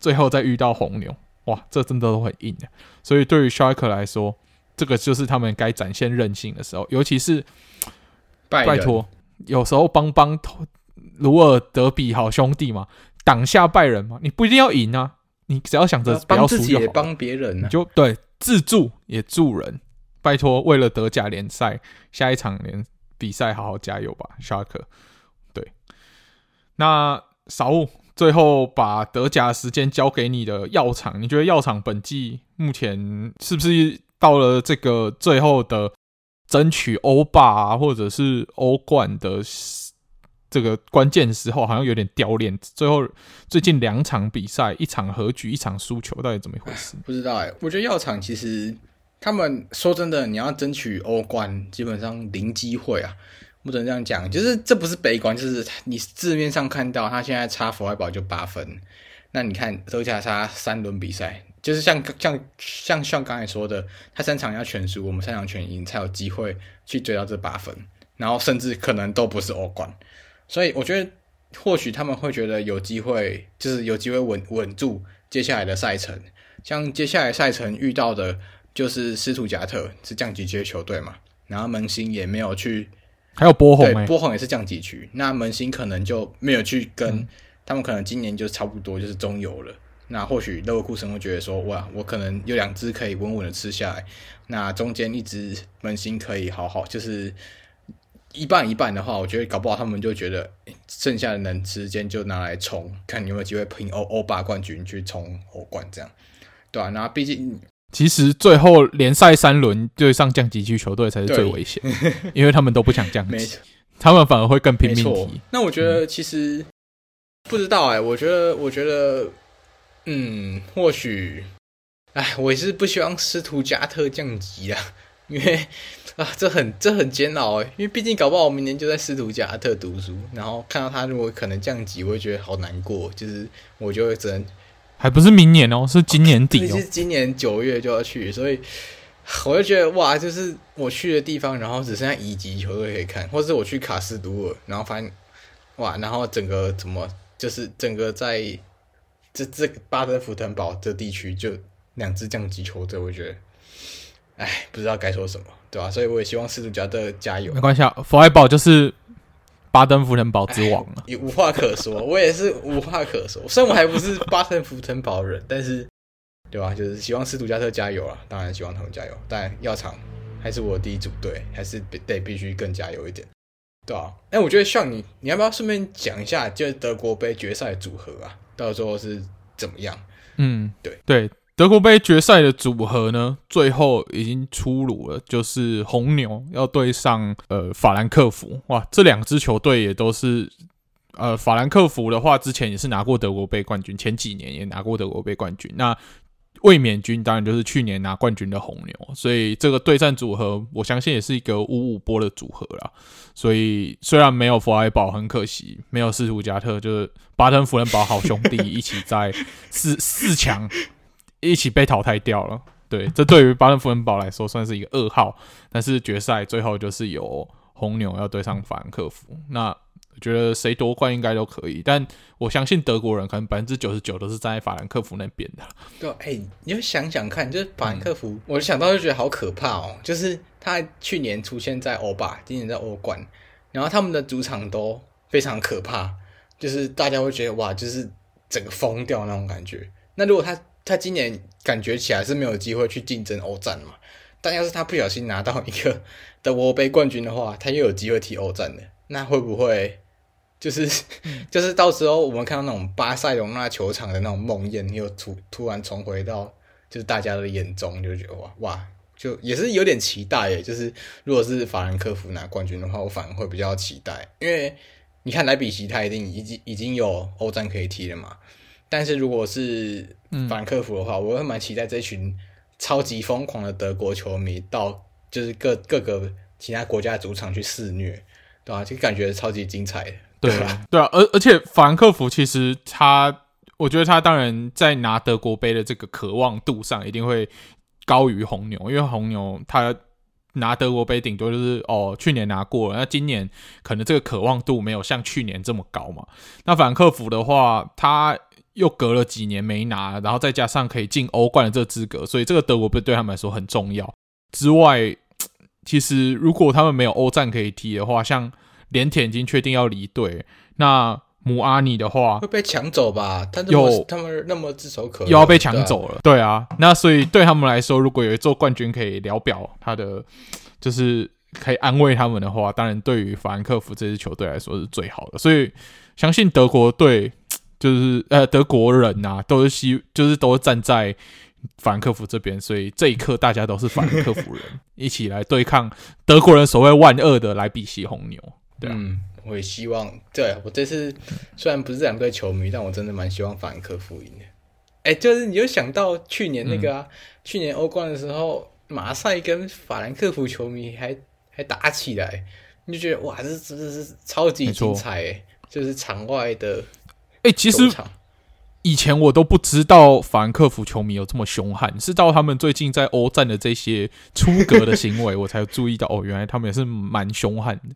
[SPEAKER 2] 最后再遇到红牛，哇，这真的都很硬的。所以对于肖克来说，这个就是他们该展现韧性的时候。尤其是拜托，有时候帮帮鲁尔德比好兄弟嘛，挡下拜仁嘛，你不一定要赢啊，你只要想着不要输就好。帮自己也帮别人啊，就对，自助也助人。拜托，为了德甲联赛下一场联比赛，好好加油吧，肖克。对，那少物。最后把德甲时间交给你的药厂，你觉得药厂本季目前是不是到了这个最后的争取欧霸啊，或者是欧冠的这个关键时候好像有点掉链。最后最近两场比赛，一场和局，一场输球，到底怎么一回事？
[SPEAKER 1] 不知道哎、我觉得药厂其实他们说真的，你要争取欧冠，基本上零机会啊。不能这样讲，就是这不是悲观，就是你字面上看到他现在差弗莱堡就八分，那你看德甲差三轮比赛，就是像像像像刚才说的，他三场要全输，我们三场全赢才有机会去追到这八分，然后甚至可能都不是欧冠，所以我觉得或许他们会觉得有机会，就是有机会稳稳住接下来的赛程，像接下来赛程遇到的就是斯图加特是降级区球队嘛，然后门兴也没有去。
[SPEAKER 2] 还有波鸿、欸，
[SPEAKER 1] 对，波鸿也是降级区，那门兴可能就没有去跟、嗯、他们，可能今年就差不多就是中游了。那或许勒沃库森会觉得说，哇，我可能有两只可以稳稳的吃下来，那中间一只门兴可以好好，就是一半一半的话，我觉得搞不好他们就觉得剩下的能时间就拿来冲，看有没有机会拼欧欧霸冠军去冲欧冠这样，对啊，那毕竟。
[SPEAKER 2] 其实最后联赛三轮对上降级区球队才是最危险，因为他们都不想降级，他们反而会更拼命踢。
[SPEAKER 1] 那我觉得其实、嗯、不知道哎、欸，我觉得我觉得嗯，或许哎，我也是不希望斯图加特降级啊，因为啊，这很这很煎熬哎、欸，因为毕竟搞不好我明年就在斯图加特读书，然后看到他如果可能降级，我会觉得好难过，就是我就会只能。
[SPEAKER 2] 还不是明年哦，是今年底哦。
[SPEAKER 1] 是今年九月就要去，所以我就觉得哇，就是我去的地方，然后只剩下乙级球队可以看，或者是我去卡斯杜尔，然后发现哇，然后整个怎么就是整个在这这巴德福腾堡这地区就两支降级球队，我觉得哎，不知道该说什么，对吧？所以我也希望斯图加特加油。
[SPEAKER 2] 没关系啊，弗莱堡就是。巴登福腾堡之王了，
[SPEAKER 1] 也无话可说。我也是无话可说。虽然我还不是 巴登福腾堡人，但是，对吧？就是希望斯图加特加油啊！当然希望他们加油。但药厂还是我的第一组队，还是得必须更加油一点，对啊？哎，我觉得像你，你要不要顺便讲一下，就是德国杯决赛组合啊？到时候是怎么样？
[SPEAKER 2] 嗯，
[SPEAKER 1] 对
[SPEAKER 2] 对。德国杯决赛的组合呢，最后已经出炉了，就是红牛要对上呃法兰克福。哇，这两支球队也都是呃法兰克福的话，之前也是拿过德国杯冠军，前几年也拿过德国杯冠军。那卫冕军当然就是去年拿冠军的红牛，所以这个对战组合，我相信也是一个五五波的组合啦。所以虽然没有弗莱堡，很可惜，没有斯图加特，就是巴登符腾堡好兄弟一起在四四强。一起被淘汰掉了，对，这对于巴伦符恩堡来说算是一个噩耗。但是决赛最后就是由红牛要对上法兰克福，那我觉得谁夺冠应该都可以。但我相信德国人可能百分之九十九都是站在法兰克福那边的。
[SPEAKER 1] 对，哎、欸，你就想想看，就是法兰克福，嗯、我想到就觉得好可怕哦。就是他去年出现在欧霸，今年在欧冠，然后他们的主场都非常可怕，就是大家会觉得哇，就是整个疯掉那种感觉。那如果他他今年感觉起来是没有机会去竞争欧战嘛？但要是他不小心拿到一个 德国杯冠军的话，他又有机会踢欧战的。那会不会就是、就是到时候我们看到那种巴塞隆纳球场的那种梦魇，又突突然重回到就是大家的眼中，就觉得哇哇，就也是有点期待耶。就是如果是法兰克福拿冠军的话，我反而会比较期待，因为你看莱比锡他一定已经已经有欧战可以踢了嘛。但是如果是法兰克福的话，嗯、我会蛮期待这群超级疯狂的德国球迷到就是各各个其他国家的主场去肆虐，对吧、啊？就感觉超级精彩，对吧？
[SPEAKER 2] 对啊，对啊，而而且法兰克福其实他，我觉得他当然在拿德国杯的这个渴望度上一定会高于红牛，因为红牛他拿德国杯顶多就是哦去年拿过了，那今年可能这个渴望度没有像去年这么高嘛。那法兰克福的话，他又隔了几年没拿，然后再加上可以进欧冠的这个资格，所以这个德国杯对他们来说很重要。之外，其实如果他们没有欧战可以踢的话，像连田已经确定要离队，那姆阿尼的话
[SPEAKER 1] 会被抢走吧？他有他们那么炙手可热，
[SPEAKER 2] 又要被抢走了。对啊，那所以对他们来说，如果有一座冠军可以聊表，他的就是可以安慰他们的话，当然对于法兰克福这支球队来说是最好的。所以相信德国队。就是呃，德国人呐、啊，都是希，就是都站在法兰克福这边，所以这一刻大家都是法兰克福人，一起来对抗德国人所谓万恶的莱比锡红牛。对啊，
[SPEAKER 1] 嗯，我也希望，对，我这次虽然不是这两队球迷，但我真的蛮希望法兰克福赢的。哎、欸，就是你就想到去年那个啊，嗯、去年欧冠的时候，马赛跟法兰克福球迷还还打起来，你就觉得哇，这这这是超级精彩就是场外的。
[SPEAKER 2] 哎、欸，其实以前我都不知道法兰克福球迷有这么凶悍，是到他们最近在欧战的这些出格的行为，我才注意到哦，原来他们也是蛮凶悍的，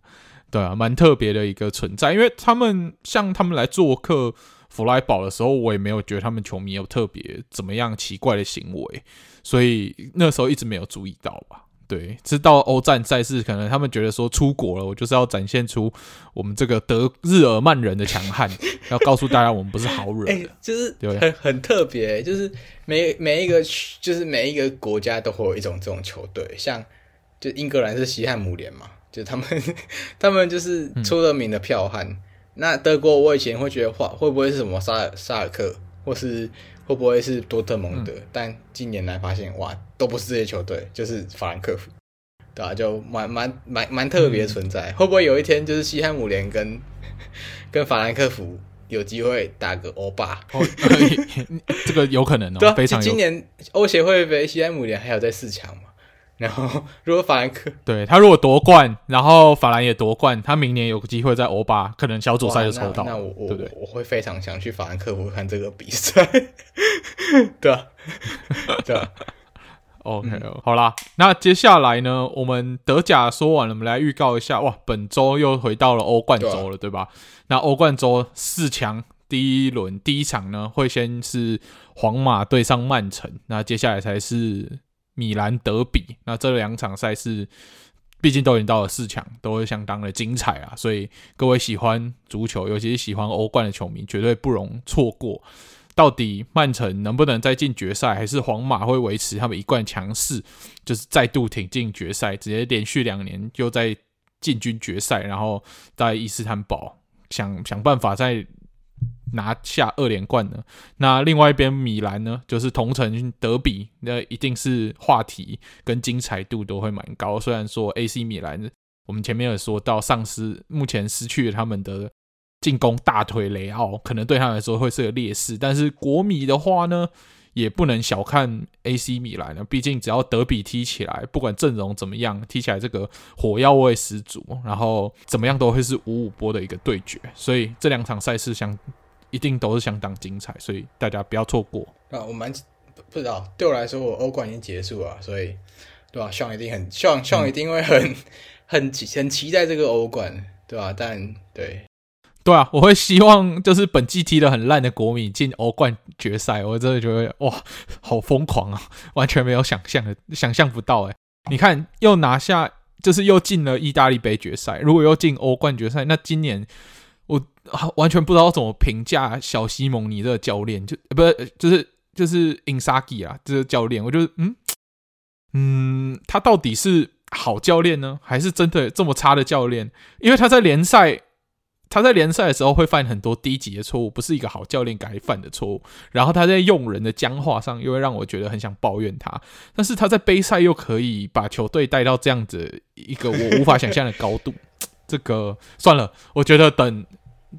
[SPEAKER 2] 对啊，蛮特别的一个存在。因为他们像他们来做客。弗莱堡的时候，我也没有觉得他们球迷有特别怎么样奇怪的行为，所以那时候一直没有注意到吧。对，直到欧战赛事，可能他们觉得说出国了，我就是要展现出我们这个德日耳曼人的强悍，要告诉大家我们不是好惹的。
[SPEAKER 1] 欸，就是很很特别，就是每每一个就是每一个国家都会有一种这种球队，像就英格兰是西汉姆联嘛，就他们他们就是出了名的剽悍。嗯那德国，我以前会觉得话会不会是什么萨尔萨尔克，或是会不会是多特蒙德？嗯、但近年来发现，哇，都不是这些球队，就是法兰克福，对吧、啊？就蛮蛮蛮蛮特别存在。嗯、会不会有一天，就是西汉姆联跟 跟法兰克福有机会打个欧霸？哦、
[SPEAKER 2] 这个有可能哦，
[SPEAKER 1] 对啊，
[SPEAKER 2] 非常有。
[SPEAKER 1] 今年欧协会杯，西汉姆联还有在四强嘛？然后，如果法兰克
[SPEAKER 2] 对他如果夺冠，然后法兰也夺冠，他明年有个机会在欧霸可能小组赛就抽到。
[SPEAKER 1] 那，那我我
[SPEAKER 2] 对对
[SPEAKER 1] 我会非常想去法兰克福看这个比赛。对啊，对啊。
[SPEAKER 2] OK，、嗯、好啦，那接下来呢，我们德甲说完了，我们来预告一下。哇，本周又回到了欧冠周了，对吧？那欧冠周四强第一轮第一场呢，会先是皇马对上曼城，那接下来才是。米兰德比，那这两场赛事毕竟都已经到了四强，都会相当的精彩啊！所以各位喜欢足球，尤其是喜欢欧冠的球迷，绝对不容错过。到底曼城能不能再进决赛，还是皇马会维持他们一贯强势，就是再度挺进决赛，直接连续两年又在进军决赛，然后在伊斯坦堡想想办法再。拿下二连冠呢？那另外一边米兰呢？就是同城德比，那一定是话题跟精彩度都会蛮高。虽然说 AC 米兰，我们前面有说到丧失，目前失去了他们的进攻大腿雷奥，可能对他来说会是个劣势。但是国米的话呢，也不能小看 AC 米兰呢。毕竟只要德比踢起来，不管阵容怎么样，踢起来这个火药味十足，然后怎么样都会是五五波的一个对决。所以这两场赛事相。一定都是相当精彩，所以大家不要错过。
[SPEAKER 1] 啊，我蛮不知道，对我来说，我欧冠已经结束了，所以对吧？希望一定很希望，希望一定会很、嗯、很很期待这个欧冠，对吧？但对
[SPEAKER 2] 对啊，我会希望就是本季踢得很烂的国米进欧冠决赛，我真的觉得哇，好疯狂啊，完全没有想象的，想象不到哎！你看，又拿下，就是又进了意大利杯决赛，如果又进欧冠决赛，那今年。我完全不知道怎么评价小西蒙尼这个教练，就不是就是就是因萨吉啊，这个教练，我觉得嗯嗯，他到底是好教练呢，还是真的这么差的教练？因为他在联赛，他在联赛的时候会犯很多低级的错误，不是一个好教练该犯的错误。然后他在用人的僵化上，又会让我觉得很想抱怨他。但是他在杯赛又可以把球队带到这样子一个我无法想象的高度，这个算了，我觉得等。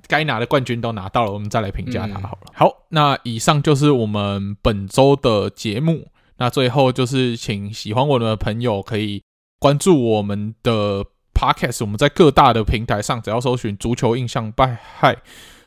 [SPEAKER 2] 该拿的冠军都拿到了，我们再来评价他好了。嗯、好，那以上就是我们本周的节目。那最后就是，请喜欢我们的朋友可以关注我们的 podcast。我们在各大的平台上，只要搜寻“足球印象派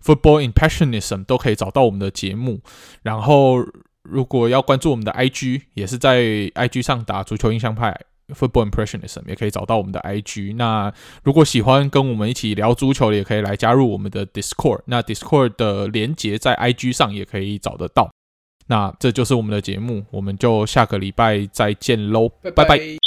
[SPEAKER 2] ”（Football Impressionism） 都可以找到我们的节目。然后，如果要关注我们的 IG，也是在 IG 上打“足球印象派”。Football Impressionism 也可以找到我们的 IG。那如果喜欢跟我们一起聊足球的，也可以来加入我们的 Discord。那 Discord 的连接在 IG 上也可以找得到。那这就是我们的节目，我们就下个礼拜再见喽，拜拜。拜拜。